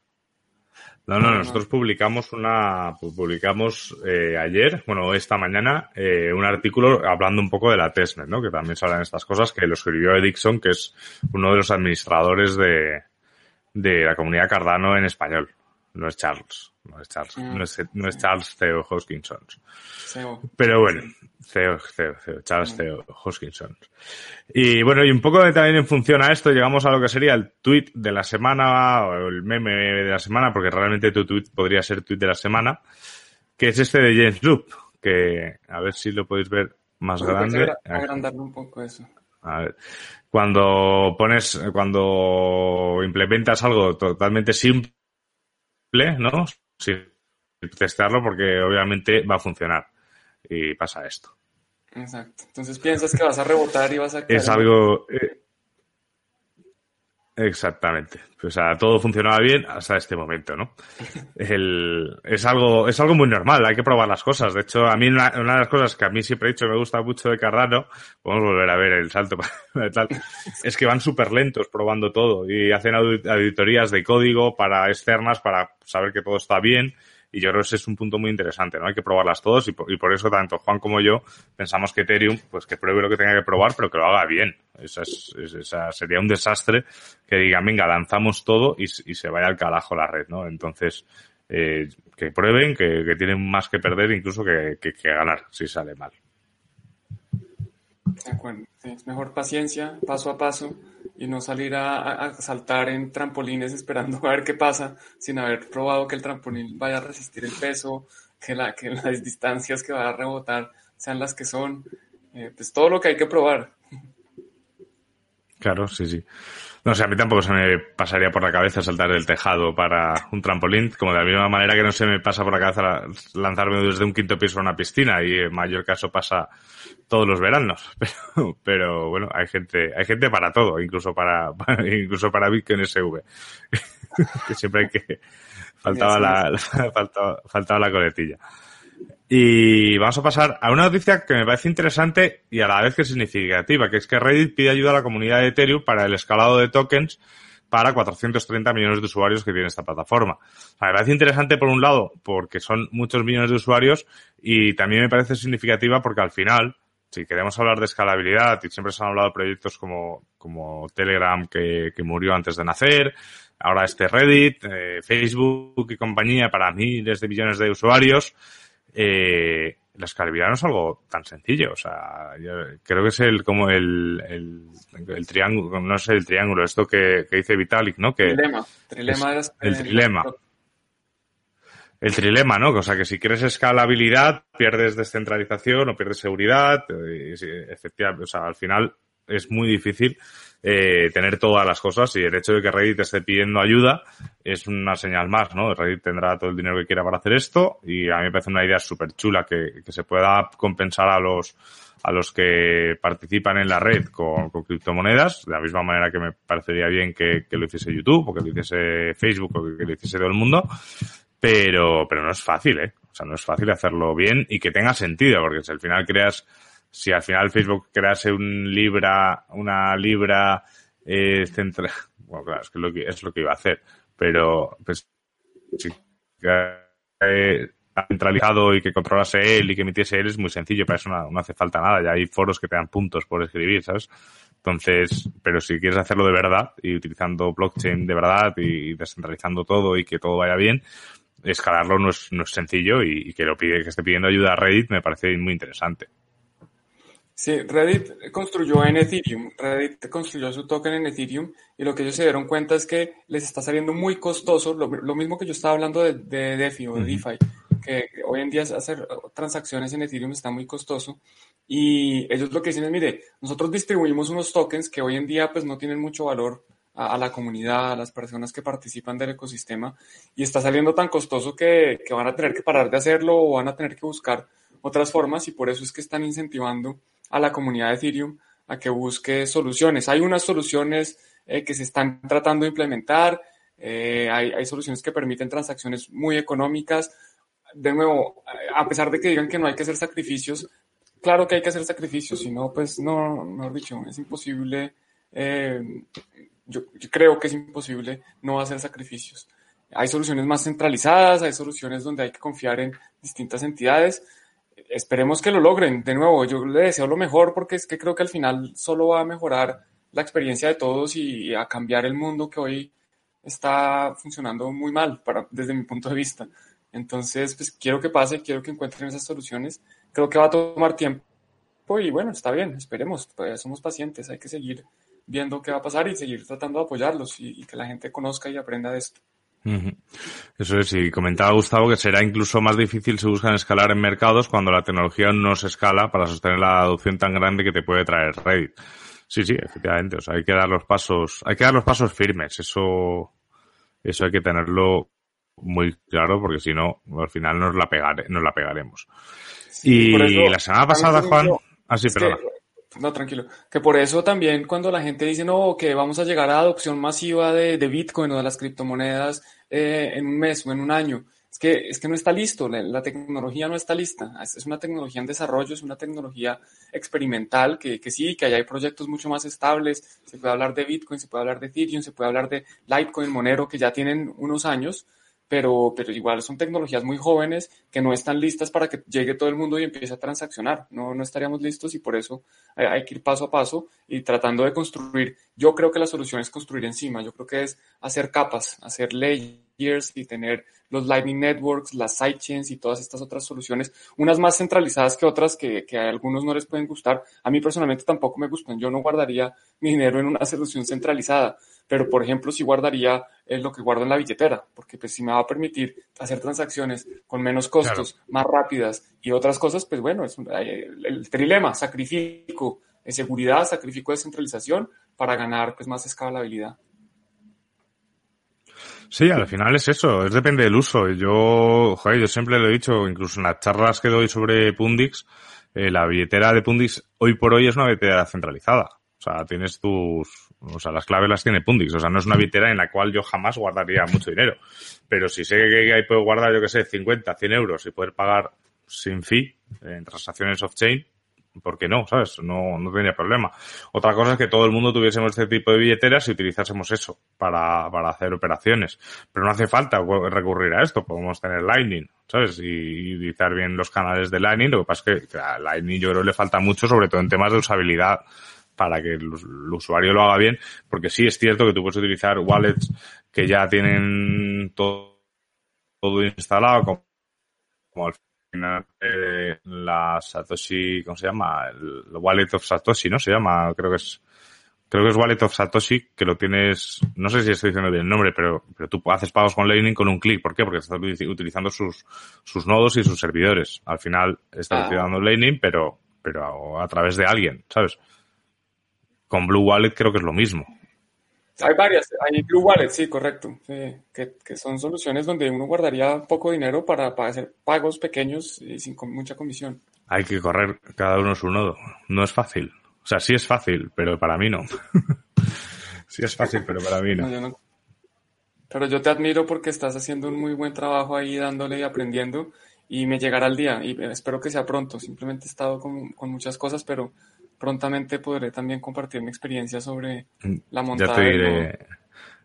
No, no, nosotros publicamos una, publicamos eh, ayer, bueno, esta mañana, eh, un artículo hablando un poco de la testnet, ¿no? Que también se hablan estas cosas, que lo escribió Edixon, que es uno de los administradores de, de la comunidad Cardano en español. No es Charles, no es Charles, no es, no es Charles Theo Hoskinson. Pero bueno, Theo, Theo, Theo, Charles Theo Hoskinson. Y bueno, y un poco también en función a esto, llegamos a lo que sería el tweet de la semana, o el meme de la semana, porque realmente tu tweet podría ser tweet de la semana, que es este de James Loop, que a ver si lo podéis ver más grande. Agrandarlo un poco eso. A ver. Cuando pones, cuando implementas algo totalmente simple, ¿no? Sin testarlo porque obviamente va a funcionar. Y pasa esto. Exacto. Entonces piensas que vas a rebotar y vas a... Es algo... Eh, Exactamente. O sea, todo funcionaba bien hasta este momento, ¿no? El, es algo, es algo muy normal, hay que probar las cosas. De hecho, a mí una, de las cosas que a mí siempre he dicho me gusta mucho de Cardano, podemos volver a ver el salto tal, es que van súper lentos probando todo y hacen auditorías de código para externas para saber que todo está bien y yo creo que ese es un punto muy interesante, ¿no? Hay que probarlas todos y por, eso tanto Juan como yo pensamos que Ethereum, pues que pruebe lo que tenga que probar, pero que lo haga bien. Esa, es, esa sería un desastre que digan, venga, lanzamos todo y, se vaya al carajo la red, ¿no? Entonces, eh, que prueben, que, tienen más que perder incluso que, que, ganar si sale mal. Es mejor paciencia, paso a paso y no salir a, saltar en trampolines esperando a ver qué pasa sin haber probado que el trampolín vaya a resistir el peso, que, la, que las distancias que va a rebotar sean las que son. Eh, pues todo lo que hay que probar. Claro, sí, sí. No sé, a mí tampoco se me pasaría por la cabeza saltar del tejado para un trampolín, como de la misma manera que no se me pasa por la cabeza lanzarme desde un quinto piso a una piscina y en mayor caso pasa todos los veranos. Pero, pero bueno, hay gente, hay gente para todo, incluso para, incluso para Bitcoin SV. que siempre hay que, faltaba la, faltaba, faltaba la coletilla. Y vamos a pasar a una noticia que me parece interesante y a la vez que significativa, que es que Reddit pide ayuda a la comunidad de Ethereum para el escalado de tokens para 430 millones de usuarios que tiene esta plataforma. me parece interesante por un lado porque son muchos millones de usuarios y también me parece significativa porque al final, si queremos hablar de escalabilidad y siempre se han hablado de proyectos como, como Telegram que, murió antes de nacer, ahora este Reddit, eh, Facebook y compañía para miles de millones de usuarios, eh, la escalabilidad no es algo tan sencillo. O sea, yo creo que es el como el, el, triángulo, no sé el triángulo, esto que, dice Vitalik, ¿no? Que trilema. trilema el trilema. El trilema, ¿no? O sea, que si quieres escalabilidad, pierdes descentralización o pierdes seguridad. Eh, efectivamente, o sea, al final es muy difícil eh, tener todas las cosas y el hecho de que Reddit esté pidiendo ayuda es una señal más, ¿no? Reddit tendrá todo el dinero que quiera para hacer esto y a mí me parece una idea súper chula que, se pueda compensar a los a los que participan en la red con, criptomonedas, de la misma manera que me parecería bien que, que, lo hiciese YouTube o que lo hiciese Facebook o que, lo hiciese todo el mundo, pero, pero no es fácil, ¿eh? O sea, no es fácil hacerlo bien y que tenga sentido, porque si al final creas si al final Facebook crease un libra, una libra eh, central, bueno, claro, es que, lo que es lo que iba a hacer, pero pues si eh, centralizado y que controlase él y que emitiese él es muy sencillo, para eso no, hace falta nada, ya hay foros que te dan puntos por escribir, ¿sabes? Entonces, pero si quieres hacerlo de verdad y utilizando blockchain de verdad y descentralizando todo y que todo vaya bien, escalarlo no es, no es sencillo y, y que lo pide, que esté pidiendo ayuda a Reddit me parece muy interesante. Sí, Reddit construyó en Ethereum. Reddit construyó su token en Ethereum y lo que ellos se dieron cuenta es que les está saliendo muy costoso, lo, mismo que yo estaba hablando de, DeFi o de DeFi, que, hoy en día hacer transacciones en Ethereum está muy costoso y ellos lo que dicen es, mire, nosotros distribuimos unos tokens que hoy en día pues no tienen mucho valor a, la comunidad, a las personas que participan del ecosistema y está saliendo tan costoso que, que van a tener que parar de hacerlo o van a tener que buscar otras formas y por eso es que están incentivando a la comunidad de Ethereum a que busque soluciones. Hay unas soluciones eh, que se están tratando de implementar, eh, hay, hay, soluciones que permiten transacciones muy económicas. De nuevo, a pesar de que digan que no hay que hacer sacrificios, claro que hay que hacer sacrificios, si no, pues no, mejor dicho, es imposible, eh, yo, yo creo que es imposible no hacer sacrificios. Hay soluciones más centralizadas, hay soluciones donde hay que confiar en distintas entidades, esperemos que lo logren. De nuevo, yo le deseo lo mejor porque es que creo que al final solo va a mejorar la experiencia de todos y a cambiar el mundo que hoy está funcionando muy mal para, desde mi punto de vista. Entonces, pues quiero que pase, quiero que encuentren esas soluciones. Creo que va a tomar tiempo y bueno, está bien, esperemos, somos pacientes, hay que seguir viendo qué va a pasar y seguir tratando de apoyarlos y, que la gente conozca y aprenda de esto. Eso es, y comentaba Gustavo que será incluso más difícil si buscan escalar en mercados cuando la tecnología no se escala para sostener la adopción tan grande que te puede traer Reddit. Sí, sí, efectivamente, o sea, hay que dar los pasos, hay que dar los pasos firmes, eso, eso hay que tenerlo muy claro porque si no, al final nos la, pegare, nos la pegaremos. y la semana pasada, Juan, ah, sí, perdona. No, tranquilo. Que por eso también cuando la gente dice, no, que vamos a llegar a adopción masiva de, de Bitcoin o de las criptomonedas eh, en un mes o en un año, es que, es que no está listo, la, tecnología no está lista. Es, una tecnología en desarrollo, es una tecnología experimental que, que sí, que allá hay proyectos mucho más estables. Se puede hablar de Bitcoin, se puede hablar de Ethereum, se puede hablar de Litecoin, Monero, que ya tienen unos años, pero, pero igual son tecnologías muy jóvenes que no están listas para que llegue todo el mundo y empiece a transaccionar. No, no estaríamos listos y por eso hay, que ir paso a paso y tratando de construir. Yo creo que la solución es construir encima. Yo creo que es hacer capas, hacer layers y tener los Lightning Networks, las sidechains y todas estas otras soluciones, unas más centralizadas que otras que, que a algunos no les pueden gustar. A mí personalmente tampoco me gustan. Yo no guardaría mi dinero en una solución centralizada pero por ejemplo si guardaría eh, lo que guardo en la billetera, porque pues si me va a permitir hacer transacciones con menos costos, más rápidas y otras cosas, pues bueno, es el, trilema, sacrifico de seguridad, sacrifico de centralización para ganar pues más escalabilidad. Sí, al final es eso, es depende del uso. Yo, joder, yo siempre lo he dicho, incluso en las charlas que doy sobre Pundix, eh, la billetera de Pundix hoy por hoy es una billetera centralizada. O sea, tienes tus, o sea, las claves las tiene Pundix. O sea, no es una billetera en la cual yo jamás guardaría mucho dinero. Pero si sé que ahí puedo guardar, yo que sé, 50, 100 euros y poder pagar sin fee en transacciones off-chain, ¿por qué no? ¿Sabes? No, no tendría problema. Otra cosa es que todo el mundo tuviésemos este tipo de billeteras y utilizásemos eso para, para hacer operaciones. Pero no hace falta recurrir a esto. Podemos tener Lightning, ¿sabes? Y, utilizar bien los canales de Lightning. Lo que pasa es que a Lightning yo creo que le falta mucho, sobre todo en temas de usabilidad para que el, usuario lo haga bien, porque sí es cierto que tú puedes utilizar wallets que ya tienen todo, todo instalado, como, al final eh, la Satoshi, ¿cómo se llama? El, wallet of Satoshi, ¿no? Se llama, creo que es, creo que es Wallet of Satoshi, que lo tienes, no sé si estoy diciendo bien el nombre, pero, pero tú haces pagos con Lightning con un clic. ¿Por qué? Porque estás utilizando sus, sus nodos y sus servidores. Al final estás ah. utilizando Lightning, pero, pero a través de alguien, ¿sabes? Con Blue Wallet creo que es lo mismo. Hay varias, hay Blue Wallet, sí, correcto, que, son soluciones donde uno guardaría poco dinero para, hacer pagos pequeños y sin mucha comisión. Hay que correr cada uno su nodo, no es fácil. O sea, sí es fácil, pero para mí no. sí es fácil, pero para mí no. Pero yo te admiro porque estás haciendo un muy buen trabajo ahí dándole y aprendiendo y me llegará el día y espero que sea pronto. Simplemente he estado con, con muchas cosas, pero prontamente podré también compartir mi experiencia sobre mm, la montada. Ya te diré,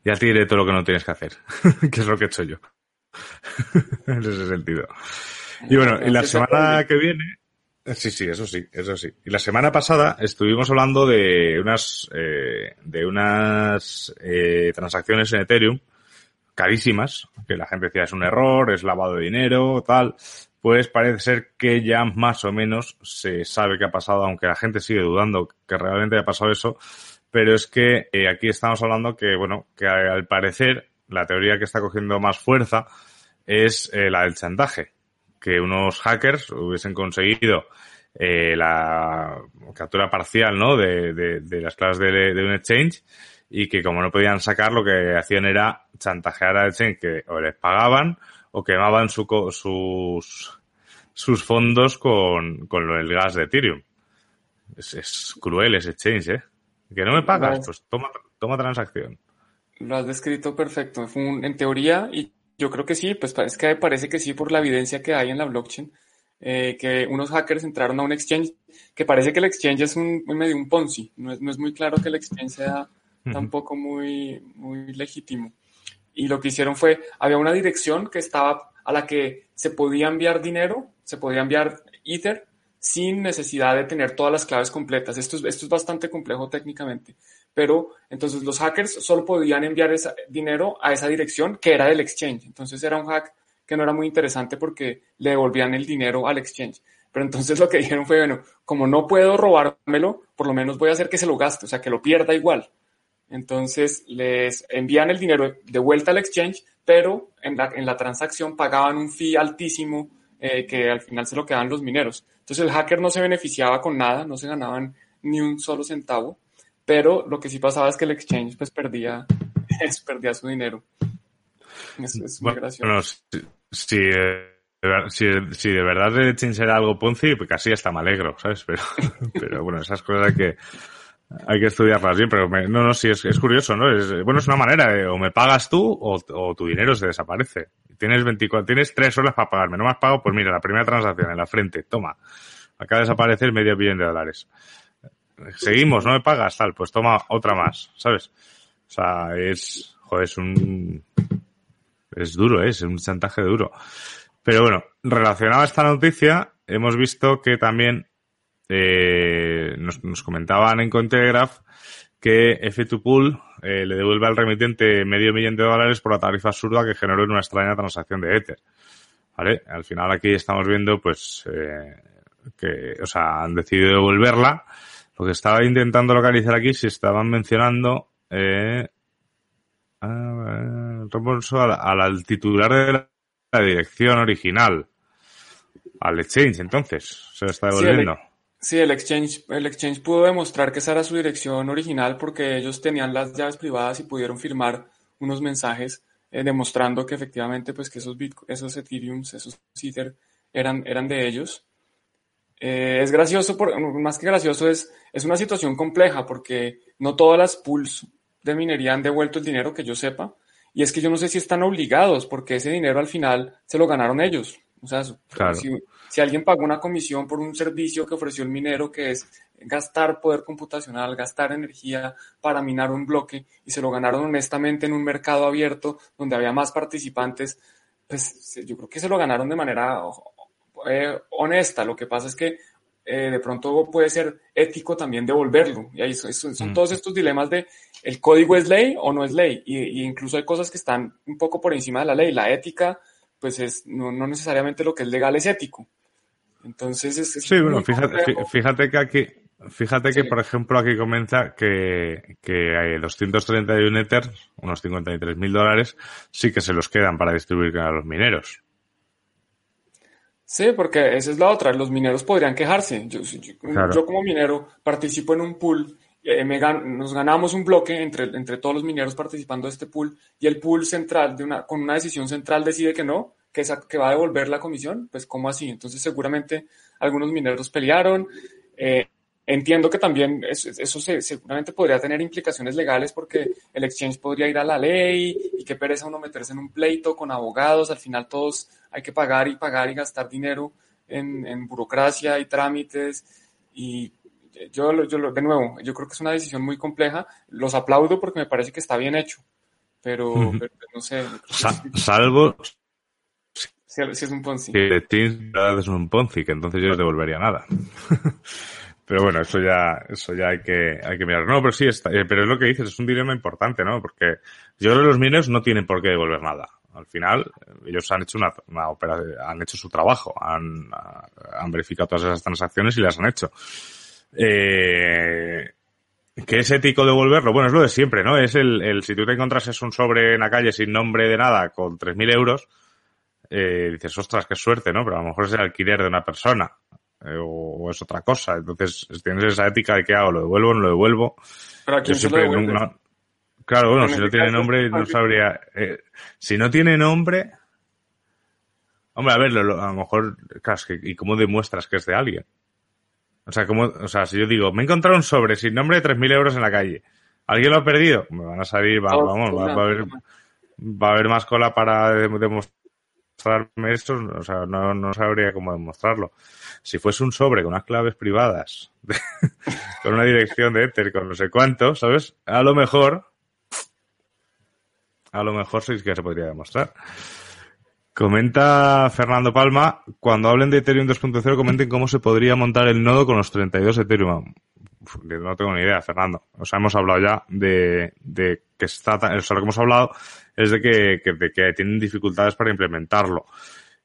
ya te diré todo lo que no tienes que hacer, que es lo que he hecho yo. en ese sentido. Y bueno, y la semana que viene, sí, sí, eso sí, eso sí. Y la semana pasada estuvimos hablando de unas, eh, de unas eh, transacciones en Ethereum carísimas, que la gente decía es un error, es lavado de dinero, tal pues parece ser que ya más o menos se sabe qué ha pasado, aunque la gente sigue dudando que realmente haya pasado eso, pero es que eh, aquí estamos hablando que, bueno, que al parecer la teoría que está cogiendo más fuerza es eh, la del chantaje, que unos hackers hubiesen conseguido eh, la captura parcial, ¿no? De, de, las claves de, de, un exchange y que como no podían sacar, lo que hacían era chantajear al exchange que o les pagaban o quemaban su, sus, sus fondos con, con el gas de Ethereum. Es, es, cruel ese exchange, ¿eh? Que no me pagas, pues toma, toma transacción. Lo has descrito perfecto. Fue en teoría, y yo creo que sí, pues es que parece que sí por la evidencia que hay en la blockchain, eh, que unos hackers entraron a un exchange, que parece que el exchange es un medio un Ponzi. No es, no es muy claro que el exchange sea tampoco muy, muy legítimo y lo que hicieron fue, había una dirección que estaba a la que se podía enviar dinero, se podía enviar Ether sin necesidad de tener todas las claves completas. Esto es, esto es bastante complejo técnicamente, pero entonces los hackers solo podían enviar ese dinero a esa dirección que era del exchange. Entonces era un hack que no era muy interesante porque le devolvían el dinero al exchange. Pero entonces lo que dijeron fue, bueno, como no puedo robármelo, por lo menos voy a hacer que se lo gaste, o sea, que lo pierda igual. Entonces les envían el dinero de vuelta al exchange, pero en la, en la transacción pagaban un fee altísimo eh, que al final se lo quedaban los mineros. Entonces el hacker no se beneficiaba con nada, no se ganaban ni un solo centavo, pero lo que sí pasaba es que el exchange pues perdía, perdía su dinero. Es, muy gracioso. Bueno, si, si, si, de verdad el exchange era algo Ponzi, pues casi hasta me alegro, ¿sabes? Pero, pero bueno, esas cosas que, hay que estudiarlas bien, pero no, no, sí, es, es curioso, ¿no? Bueno, es una manera de o me pagas tú o, o tu dinero se desaparece. Tienes 24, tienes tres horas para pagarme. No me has pagado, pues mira, la primera transacción en la frente, toma. Acaba de desaparecer medio billón de dólares. Seguimos, no me pagas, tal, pues toma otra más, ¿sabes? O sea, es, joder, es un, es duro, ¿eh? es un chantaje duro. Pero bueno, relacionado a esta noticia, hemos visto que también eh, nos, nos, comentaban en Cointelegraph que F2Pool eh, le devuelve al remitente medio millón de dólares por la tarifa absurda que generó en una extraña transacción de Ether. ¿Vale? Al final aquí estamos viendo, pues, eh, que, o sea, han decidido devolverla. Lo que estaba intentando localizar aquí, si estaban mencionando, eh, ah, al, titular de la, dirección original. Al exchange, entonces, se lo está devolviendo. Sí, el exchange, el exchange pudo demostrar que esa era su dirección original porque ellos tenían las llaves privadas y pudieron firmar unos mensajes eh, demostrando que efectivamente pues que esos esos Ethereums, esos Ether eran, eran de ellos. Eh, es gracioso, por, más que gracioso, es, es una situación compleja porque no todas las pools de minería han devuelto el dinero que yo sepa. Y es que yo no sé si están obligados porque ese dinero al final se lo ganaron ellos. O sea, si, alguien pagó una comisión por un servicio que ofreció el minero, que es gastar poder computacional, gastar energía para minar un bloque, y se lo ganaron honestamente en un mercado abierto donde había más participantes, pues yo creo que se lo ganaron de manera eh, honesta. Lo que pasa es que eh, de pronto puede ser ético también devolverlo. Y ahí son, mm. todos estos dilemas de el código es ley o no es ley. Y, y, incluso hay cosas que están un poco por encima de la ley. La ética pues es, no, no necesariamente lo que es legal es ético. Entonces es... sí, bueno, fíjate, fíjate que aquí, fíjate que por ejemplo aquí comienza que, que hay 231 Ether, unos 53 mil dólares, sí que se los quedan para distribuir a los mineros. Sí, porque esa es la otra, los mineros podrían quejarse. Yo, yo, como minero participo en un pool eh, nos ganamos un bloque entre, entre todos los mineros participando de este pool y el pool central, de una, con una decisión central, decide que no, que, que va a devolver la comisión, pues ¿cómo así? Entonces seguramente algunos mineros pelearon. Eh, entiendo que también eso, eso seguramente podría tener implicaciones legales porque el exchange podría ir a la ley y que pereza uno meterse en un pleito con abogados, al final todos hay que pagar y pagar y gastar dinero en, en burocracia y trámites y yo, yo, de nuevo, yo creo que es una decisión muy compleja. Los aplaudo porque me parece que está bien hecho, pero, no sé. salvo si, es un Ponzi. Que es un Ponzi, que entonces yo no devolvería nada. pero bueno, eso ya, eso ya hay que, hay que mirar. No, pero sí, está, eh, pero es lo que dices, es un dilema importante, ¿no? Porque yo creo que los mineros no tienen por qué devolver nada. Al final, ellos han hecho una, una operación, han hecho su trabajo, han, han verificado todas esas transacciones y las han hecho. Eh, ¿Qué es ético devolverlo? Bueno, es lo de siempre, ¿no? Es el, el si tú te encontrases un sobre en la calle sin nombre de nada con 3.000 euros, eh, dices, ostras, qué suerte, ¿no? Pero a lo mejor es el alquiler de una persona eh, o, es otra cosa. Entonces tienes esa ética de qué hago, lo devuelvo no lo devuelvo. Pero aquí siempre, Claro, bueno, si no tiene nombre no sabría. Eh, si no tiene nombre, hombre, a ver, lo, a lo mejor, claro, ¿y cómo demuestras que es de alguien? O sea, como, o sea, si yo digo, me he encontrado un sobre sin nombre de 3.000 euros en la calle. ¿Alguien lo ha perdido? Me van a salir, va, vamos, va, a haber, va a haber más cola para demostrarme esto. O sea, no, no sabría cómo demostrarlo. Si fuese un sobre con unas claves privadas, con una dirección de Ether, con no sé cuánto, ¿sabes? A lo mejor, a lo mejor sí que se podría demostrar. Comenta Fernando Palma, cuando hablen de Ethereum 2.0, comenten cómo se podría montar el nodo con los 32 Ethereum. no tengo ni idea, Fernando. O sea, hemos hablado ya de, de que está, o lo que hemos hablado es de que, que, de que tienen dificultades para implementarlo.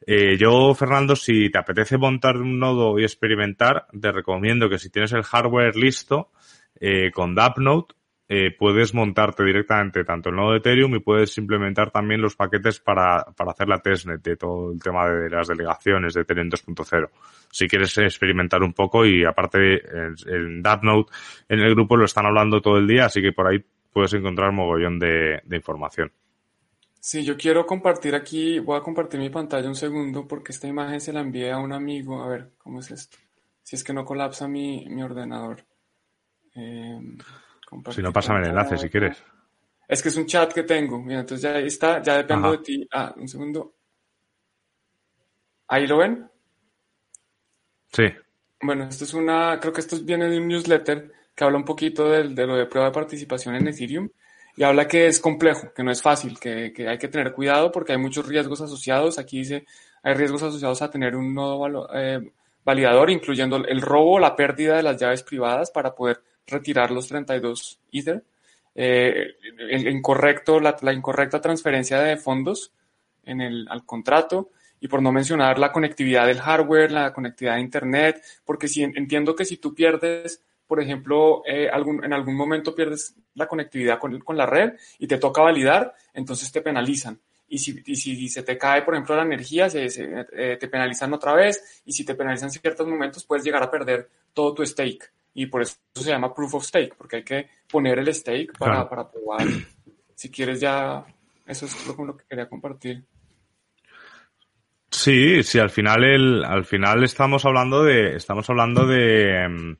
Eh, yo, Fernando, si te apetece montar un nodo y experimentar, te recomiendo que si tienes el hardware listo, eh, con Dapnode, eh, puedes montarte directamente tanto el nodo de Ethereum y puedes implementar también los paquetes para, para hacer la testnet de todo el tema de las delegaciones de Ethereum 2.0. Si quieres experimentar un poco y aparte en, en Dapnode en el grupo lo están hablando todo el día, así que por ahí puedes encontrar mogollón de, de información. Sí, yo quiero compartir aquí, voy a compartir mi pantalla un segundo porque esta imagen se la envié a un amigo. A ver, ¿cómo es esto? Si es que no colapsa mi, mi ordenador. Eh, si no, pásame el enlace si quieres. Es que es un chat que tengo. Mira, entonces ya ahí está, ya dependo de ti. Ah, un segundo. ¿Ahí lo ven? Sí. Bueno, esto es una, creo que esto viene de un newsletter que habla un poquito de, de lo de prueba de participación en Ethereum y habla que es complejo, que no es fácil, que, que, hay que tener cuidado porque hay muchos riesgos asociados. Aquí dice, hay riesgos asociados a tener un nodo eh, validador, incluyendo el robo la pérdida de las llaves privadas para poder retirar los 32 Ether. Eh, incorrecto, la, incorrecta transferencia de fondos en el, al contrato y por no mencionar la conectividad del hardware, la conectividad de Internet, porque si entiendo que si tú pierdes, por ejemplo, eh, algún, en algún momento pierdes la conectividad con, la red y te toca validar, entonces te penalizan. Y si, se te cae, por ejemplo, la energía, se, eh, te penalizan otra vez y si te penalizan en ciertos momentos, puedes llegar a perder todo tu stake y por eso se llama proof of stake, porque hay que poner el stake para, claro. para probar. Si quieres ya, eso es lo, lo que quería compartir. Sí, sí, al final el, al final estamos hablando de, estamos hablando de,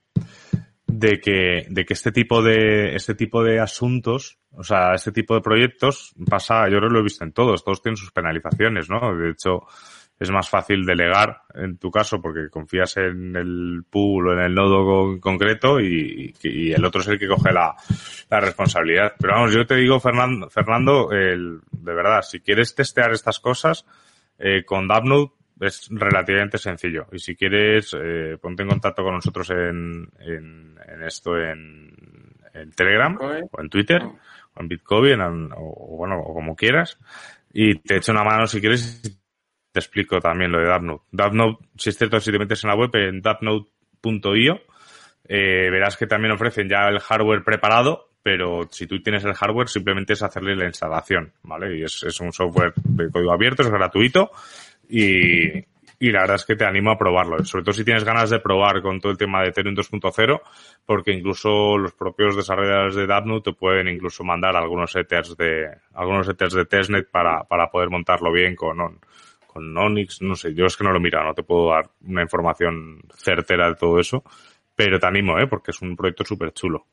de que, de que este tipo de, este tipo de asuntos, o sea, este tipo de proyectos pasa, yo creo que lo he visto en todos, todos tienen sus penalizaciones, ¿no? De hecho, es más fácil delegar en tu caso porque confías en el pool o en el nodo concreto y, y el otro es el que coge la, la, responsabilidad. Pero vamos, yo te digo, Fernando, Fernando el, de verdad, si quieres testear estas cosas, eh, con Dapnode es relativamente sencillo. Y si quieres, eh, ponte en contacto con nosotros en, en, en esto en, en Telegram Bitcoin. o en Twitter o en Bitcoin o, o, bueno, o como quieras. Y te echo una mano si quieres te explico también lo de Dapnode. Dapnode, si es cierto, si te metes en la web, en dapnode.io, eh, verás que también ofrecen ya el hardware preparado, pero si tú tienes el hardware, simplemente es hacerle la instalación, ¿vale? Y es, un software de código abierto, es gratuito y, la verdad es que te animo a probarlo, sobre todo si tienes ganas de probar con todo el tema de Ethereum 2.0, porque incluso los propios desarrolladores de Dapnode te pueden incluso mandar algunos ethers de algunos ethers de testnet para poder montarlo bien con con Onyx, no sé, yo es que no lo he mirado, no te puedo dar una información certera de todo eso, pero te animo, ¿eh? porque es un proyecto súper chulo.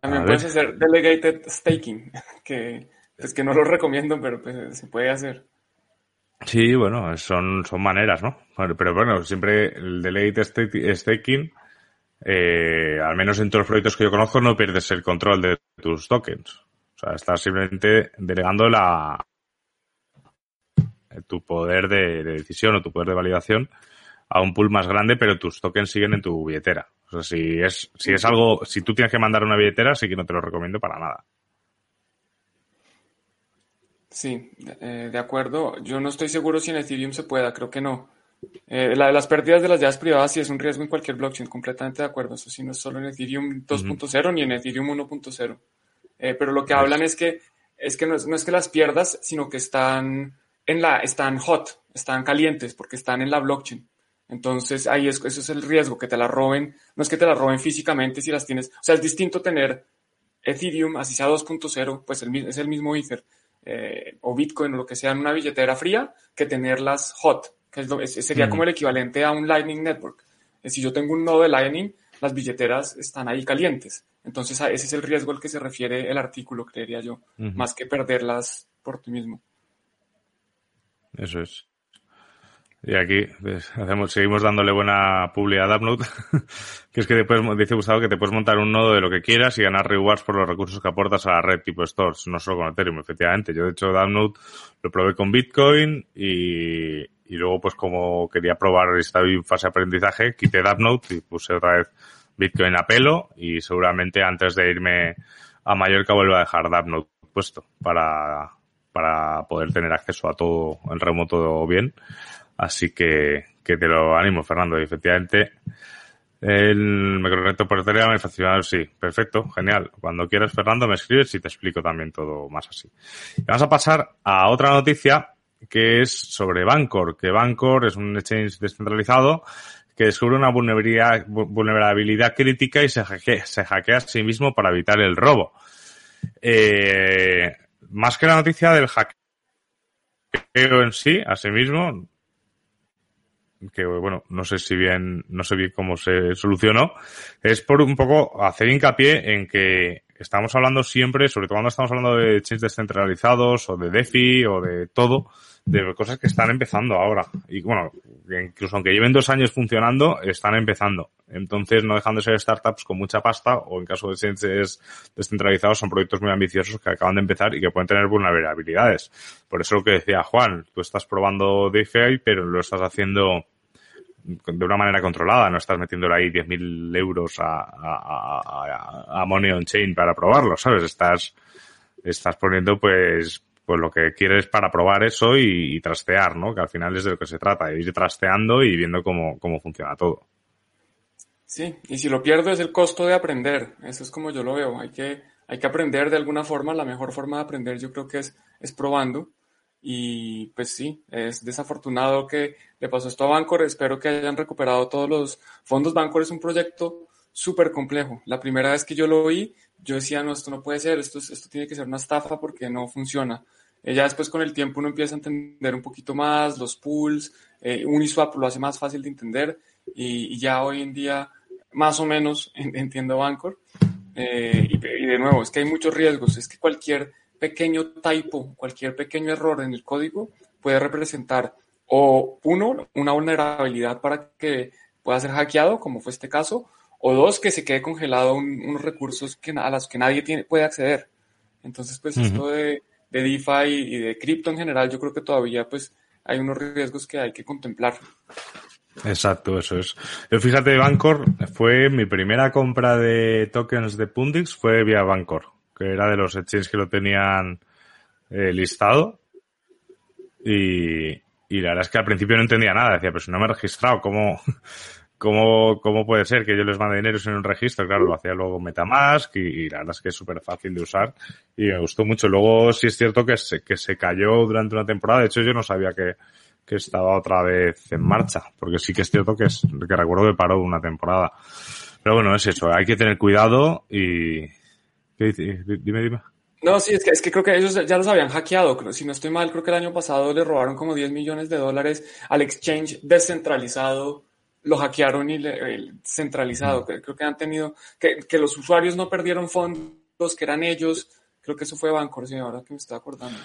También puedes hacer delegated staking, que es que no lo recomiendo, pero pues, se puede hacer. Sí, bueno, son, son maneras, ¿no? Pero bueno, siempre el delegated staking, eh, al menos en todos los proyectos que yo conozco, no pierdes el control de tus tokens. O sea, estás simplemente delegando la, tu poder de, de, decisión o tu poder de validación a un pool más grande, pero tus tokens siguen en tu billetera. O sea, si es, si es algo, si tú tienes que mandar una billetera, sí que no te lo recomiendo para nada. Sí, eh, de acuerdo. Yo no estoy seguro si en Ethereum se pueda, creo que no. Eh, la las pérdidas de las llaves privadas sí es un riesgo en cualquier blockchain, completamente de acuerdo. Eso sí, no es solo en Ethereum 2.0 uh -huh. ni en Ethereum 1.0. Eh, pero lo que hablan es que, es que no, es no es que las pierdas, sino que están en la, están hot, están calientes porque están en la blockchain. Entonces ahí es, eso es el riesgo, que te la roben. No es que te la roben físicamente si las tienes. O sea, es distinto tener Ethereum, así sea 2.0, pues el, es el mismo Ether, eh, o Bitcoin o lo que sea en una billetera fría, que tenerlas hot, que es lo, es, sería mm. como el equivalente a un Lightning Network. Si yo tengo un nodo de Lightning, las billeteras están ahí calientes. Entonces ese es el riesgo al que se refiere el artículo, creería yo, uh -huh. más que perderlas por ti mismo. Eso es. Y aquí pues, hacemos, seguimos dándole buena publicidad a Dapnode, que es que después dice Gustavo que te puedes montar un nodo de lo que quieras y ganar rewards por los recursos que aportas a la red tipo stores, no solo con Ethereum, efectivamente. Yo de hecho Dapnode lo probé con Bitcoin y, y luego pues como quería probar, estaba en fase de aprendizaje, quité Dapnote y puse otra vez Bitcoin a pelo y seguramente antes de irme a Mallorca vuelvo a dejar Dapnote puesto para, para poder tener acceso a todo en remoto bien. Así que, que te lo animo, Fernando. Y efectivamente, el me conecto por Telegram y facilidad, sí, perfecto, genial. Cuando quieras, Fernando, me escribes y te explico también todo más así. vamos a pasar a otra noticia que es sobre Bancor, que Bancor es un exchange descentralizado que descubre una vulnerabilidad, vulnerabilidad crítica y se hackea, se hackea a sí mismo para evitar el robo. Eh, más que la noticia del hackeo en sí, a sí mismo, que bueno, no sé si bien, no sé bien cómo se solucionó, es por un poco hacer hincapié en que estamos hablando siempre, sobre todo cuando estamos hablando de chains descentralizados o de DeFi o de todo, de cosas que están empezando ahora. Y bueno, incluso aunque lleven dos años funcionando, están empezando. Entonces, no dejan de ser startups con mucha pasta, o en caso de chains descentralizados, son proyectos muy ambiciosos que acaban de empezar y que pueden tener vulnerabilidades. Por eso lo que decía Juan, tú estás probando DeFi, pero lo estás haciendo de una manera controlada, no estás metiéndole ahí 10.000 euros a, a, a, Money on Chain para probarlo, ¿sabes? Estás, estás poniendo pues, pues lo que quieres para probar eso y, trastear, ¿no? Que al final es de lo que se trata, ir trasteando y viendo cómo, cómo funciona todo. Sí, y si lo pierdo es el costo de aprender, eso es como yo lo veo, hay que, hay que aprender de alguna forma, la mejor forma de aprender yo creo que es, es probando y pues sí, es desafortunado que le pasó esto a Bancor. Espero que hayan recuperado todos los fondos. Bancor es un proyecto súper complejo. La primera vez que yo lo oí, yo decía, no, esto no puede ser, esto, esto tiene que ser una estafa porque no funciona. Eh, ya después con el tiempo uno empieza a entender un poquito más los pools, eh, Uniswap lo hace más fácil de entender y, ya hoy en día más o menos entiendo Bancor. Eh, y, y de nuevo, es que hay muchos riesgos, es que cualquier pequeño typo, cualquier pequeño error en el código puede representar o uno, una vulnerabilidad para que pueda ser hackeado, como fue este caso, o dos, que se quede congelado unos recursos que, a los que nadie tiene, puede acceder. Entonces, pues esto de, de, DeFi y de cripto en general, yo creo que todavía pues hay unos riesgos que hay que contemplar. Exacto, eso es. Yo fíjate, Bancor fue mi primera compra de tokens de Pundix fue vía Bancor que era de los exchanges que lo tenían eh, listado. Y, y la verdad es que al principio no entendía nada. Decía, pero si no me he registrado, ¿cómo, cómo, cómo puede ser que yo les mande dinero sin un registro? Claro, lo hacía luego Metamask y, la verdad es que es súper fácil de usar y me gustó mucho. Luego sí es cierto que se, que se cayó durante una temporada. De hecho, yo no sabía que, que estaba otra vez en marcha, porque sí que es cierto que, es, que recuerdo que paró una temporada. Pero bueno, es eso, hay que tener cuidado y, Dime, dime. No, sí, es que, es que creo que ellos ya los habían hackeado. Si no estoy mal, creo que el año pasado le robaron como 10 millones de dólares al exchange descentralizado. Lo hackearon y le, centralizado. Creo que han tenido, que, que los usuarios no perdieron fondos, que eran ellos. Creo que eso fue Bancor, sí, ahora que me estoy acordando.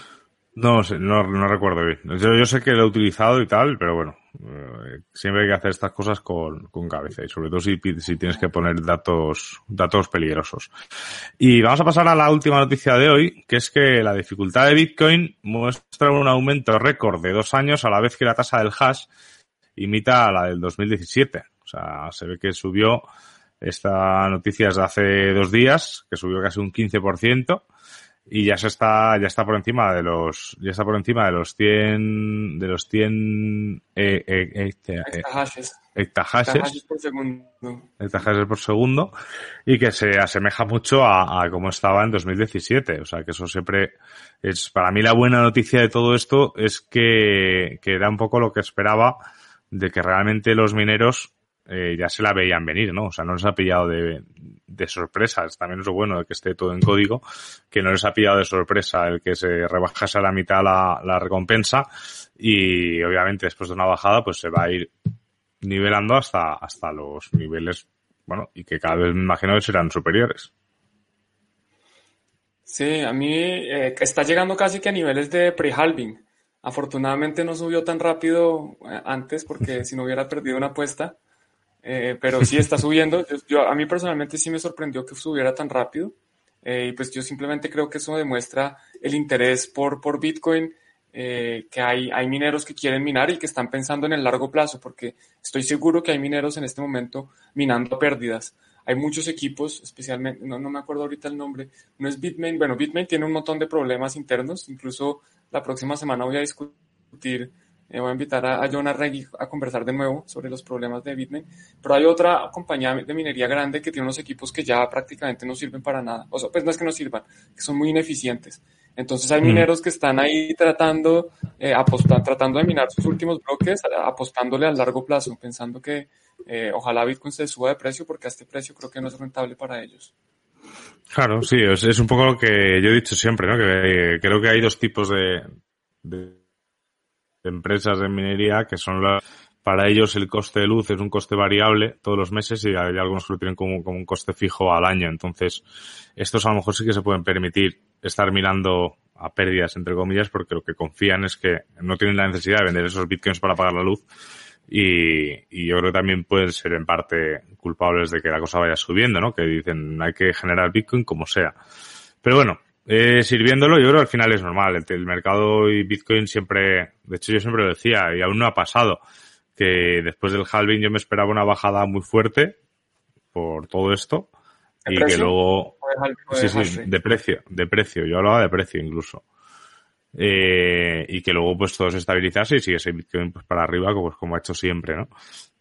No no, no recuerdo bien. Yo, yo, sé que lo he utilizado y tal, pero bueno, eh, siempre hay que hacer estas cosas con, con cabeza y sobre todo si, si tienes que poner datos, datos peligrosos. Y vamos a pasar a la última noticia de hoy, que es que la dificultad de Bitcoin muestra un aumento récord de dos años a la vez que la tasa del hash imita a la del 2017. O sea, se ve que subió, esta noticia es de hace dos días, que subió casi un 15% y ya se está ya está por encima de los ya está por encima de los 100 de los 100 eh, eh, hectahashes. por segundo. Hectahashes por segundo y que se asemeja mucho a, a como estaba en 2017 o sea que eso siempre es para mí la buena noticia de todo esto es que que era un poco lo que esperaba de que realmente los mineros eh, ya se la veían venir, ¿no? O sea, no les ha pillado de, de sorpresas. También es lo bueno de que esté todo en código, que no les ha pillado de sorpresa el que se rebajase a la mitad la, la recompensa y obviamente después de una bajada pues se va a ir nivelando hasta, hasta los niveles, bueno, y que cada vez me imagino que serán superiores. Sí, a mí eh, está llegando casi que a niveles de pre-halving. Afortunadamente no subió tan rápido eh, antes porque si no hubiera perdido una apuesta. Eh, pero sí está subiendo. Yo, a mí personalmente sí me sorprendió que subiera tan rápido. Eh, y pues yo simplemente creo que eso demuestra el interés por, por Bitcoin eh, que hay, hay mineros que quieren minar y que están pensando en el largo plazo, porque estoy seguro que hay mineros en este momento minando pérdidas. Hay muchos equipos, especialmente, no, no me acuerdo ahorita el nombre, no es Bitmain, bueno, Bitmain tiene un montón de problemas internos, incluso la próxima semana voy a discutir eh, voy a invitar a, a John Arregui a conversar de nuevo sobre los problemas de Bitmain. Pero hay otra compañía de minería grande que tiene unos equipos que ya prácticamente no sirven para nada. O sea, pues no es que no sirvan, que son muy ineficientes. Entonces hay mm. mineros que están ahí tratando, eh, tratando de minar sus últimos bloques, apostándole a largo plazo, pensando que eh, ojalá Bitcoin se suba de precio porque a este precio creo que no es rentable para ellos. Claro, sí, es, un poco lo que yo he dicho siempre, ¿no? Que creo que hay dos tipos de empresas de minería que son las, para ellos el coste de luz es un coste variable todos los meses y hay algunos que lo tienen como, como un coste fijo al año. Entonces, estos a lo mejor sí que se pueden permitir estar mirando a pérdidas, entre comillas, porque lo que confían es que no tienen la necesidad de vender esos bitcoins para pagar la luz. Y, y yo creo que también pueden ser en parte culpables de que la cosa vaya subiendo, ¿no? Que dicen hay que generar bitcoin como sea. Pero bueno, eh, sirviéndolo, yo creo que al final es normal. El, mercado y Bitcoin siempre, de hecho yo siempre lo decía, y aún no ha pasado, que después del halving yo me esperaba una bajada muy fuerte por todo esto. y que luego, sí, sí, de precio, de precio, yo hablaba de precio incluso. Eh, y que luego pues todo se estabilizase y sigue ese Bitcoin pues para arriba como, pues, como ha hecho siempre, ¿no?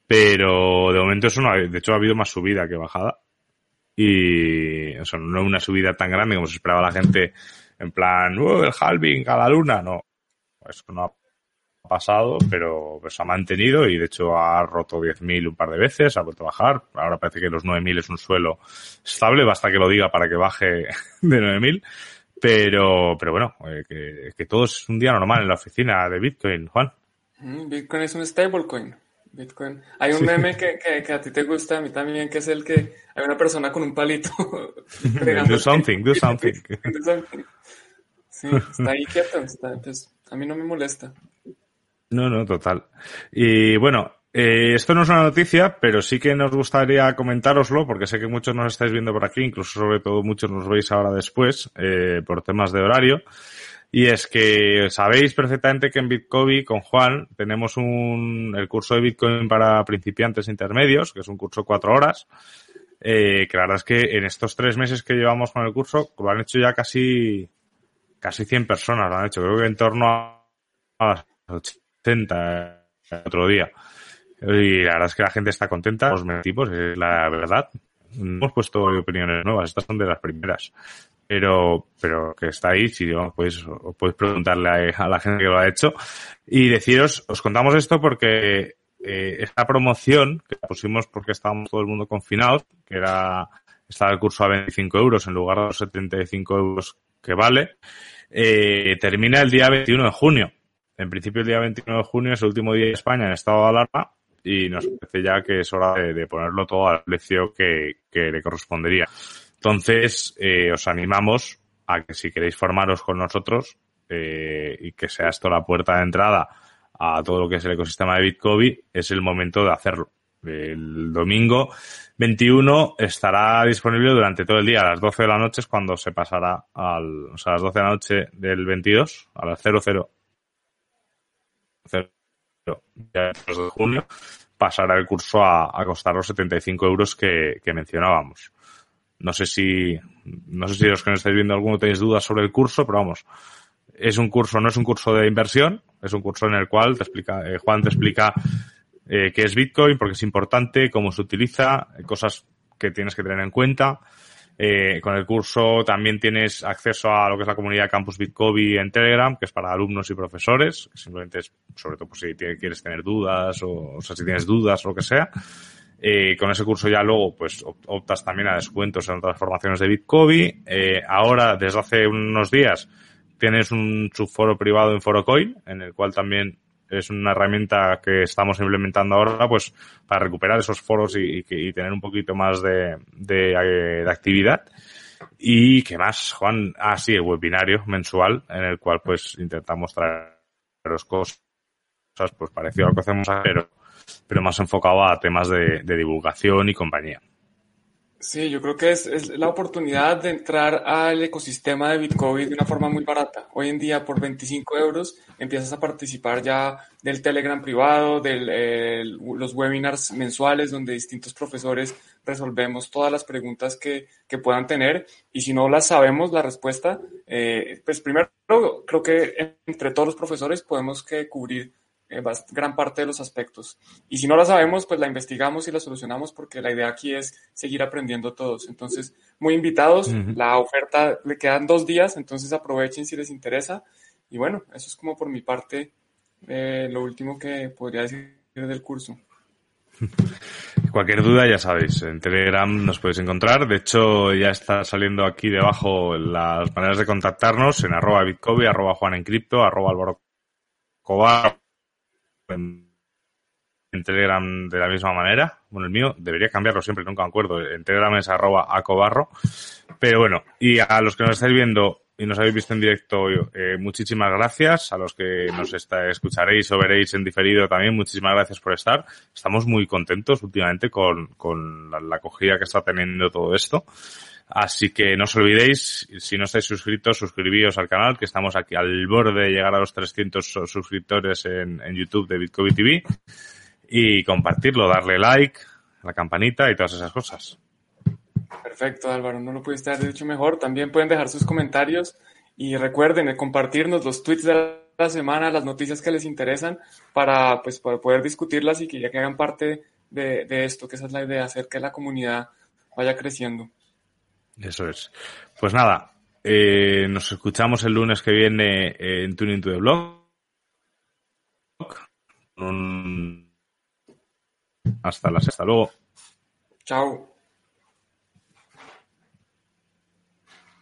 Pero de momento eso no ha, de hecho ha habido más subida que bajada. Y o sea, no una subida tan grande como se esperaba la gente en plan, uh, el halving a la luna, no, eso no ha pasado, pero pues ha mantenido y de hecho ha roto 10.000 un par de veces, ha vuelto a bajar, ahora parece que los 9.000 es un suelo estable, basta que lo diga para que baje de 9.000, pero, pero bueno, eh, que, que todo es un día normal en la oficina de Bitcoin, Juan. Mm, Bitcoin es un stablecoin. Bitcoin. Hay un meme que, que, a ti te gusta, a mí también, que es el que hay una persona con un palito. do something, do something. Sí, está ahí quieto, pues, a mí no me molesta. No, no, total. Y bueno, eh, esto no es una noticia, pero sí que nos gustaría comentároslo, porque sé que muchos nos estáis viendo por aquí, incluso sobre todo muchos nos veis ahora después, eh, por temas de horario. Y es que sabéis perfectamente que en Bitcoin con Juan tenemos un, el curso de Bitcoin para principiantes intermedios, que es un curso de cuatro horas, eh, que la verdad es que en estos tres meses que llevamos con el curso, lo han hecho ya casi, casi 100 personas, lo han hecho, creo que en torno a, las 80 el otro día. Y la verdad es que la gente está contenta, los tipos, es la verdad. Hemos puesto opiniones nuevas, estas son de las primeras pero, pero que está ahí, si digamos, podéis, podéis preguntarle a, la gente que lo ha hecho. Y deciros, os contamos esto porque eh, esta promoción, que la pusimos porque estábamos todo el mundo confinados, que era, estaba el curso a 25 euros en lugar de los 75 euros que vale, eh, termina el día 21 de junio. En principio el día 21 de junio es el último día de España en estado de alarma y nos parece ya que es hora de, ponerlo todo al precio que, que le correspondería. Entonces, eh, os animamos a que si queréis formaros con nosotros eh, y que sea esto la puerta de entrada a todo lo que es el ecosistema de Bitcoin, es el momento de hacerlo. El domingo 21 estará disponible durante todo el día. A las 12 de la noche es cuando se pasará al, o sea, a las 12 de la noche del 22, a las 00, 0, de junio, pasará el curso a, costar los 75 euros que, que mencionábamos. No sé si, no sé si los que nos estáis viendo alguno tenéis dudas sobre el curso, pero vamos, es un curso, no es un curso de inversión, es un curso en el cual te explica, eh, Juan te explica eh, qué es Bitcoin, por qué es importante, cómo se utiliza, cosas que tienes que tener en cuenta. Eh, con el curso también tienes acceso a lo que es la comunidad Campus Bitcoin en Telegram, que es para alumnos y profesores, simplemente es sobre todo si quieres tener dudas o, si tienes dudas o lo que sea. Eh, con ese curso ya luego pues optas también a descuentos en otras formaciones de Bitcoin. Eh, ahora, desde hace unos días, tienes un subforo privado en Forocoin, en el cual también es una herramienta que estamos implementando ahora pues para recuperar esos foros y, tener un poquito más de, de, eh, de, actividad. Y qué más, Juan, ah sí, el webinario mensual en el cual pues intentamos traer los cosas pues parecido a lo que hacemos pero pero más enfocado a temas de, divulgación y compañía. Sí, yo creo que es, la oportunidad de entrar al ecosistema de Bitcoin de una forma muy barata. Hoy en día, por 25 euros, empiezas a participar ya del Telegram privado, de los webinars mensuales donde distintos profesores resolvemos todas las preguntas que, que puedan tener. Y si no las sabemos, la respuesta, eh, pues primero creo que entre todos los profesores podemos que cubrir eh, gran parte de los aspectos. Y si no la sabemos, pues la investigamos y la solucionamos porque la idea aquí es seguir aprendiendo todos. Entonces, muy invitados, la oferta le quedan dos días, entonces aprovechen si les interesa. Y bueno, eso es como por mi parte eh, lo último que podría decir del curso. Cualquier duda, ya sabéis, en Telegram nos podéis encontrar. De hecho, ya está saliendo aquí debajo las maneras de contactarnos en arroba bitcovi, arroba juan en cripto, arroba albaro en, Telegram de la misma manera. Bueno, el mío debería cambiarlo siempre, nunca me acuerdo. En Telegram es arroba acobarro. Pero bueno, y a los que nos estáis viendo y nos habéis visto en directo, eh, muchísimas gracias. A los que nos está, escucharéis o veréis en diferido también, muchísimas gracias por estar. Estamos muy contentos últimamente con, con la acogida que está teniendo todo esto. Así que no os olvidéis, si no estáis suscritos, suscribíos al canal, que estamos aquí al borde de llegar a los 300 suscriptores en, YouTube de Bitcoin TV. Y compartirlo, darle like, la campanita y todas esas cosas. Perfecto, Álvaro, no lo pudiste haber dicho mejor. También pueden dejar sus comentarios y recuerden compartirnos los tweets de la semana, las noticias que les interesan para, pues, para poder discutirlas y que ya que hagan parte de, de esto, que esa es la idea, hacer que la comunidad vaya creciendo. Eso es. Pues nada, eh, nos escuchamos el lunes que viene en Tuning to the Blog. Hasta la sexta. Luego. Chao.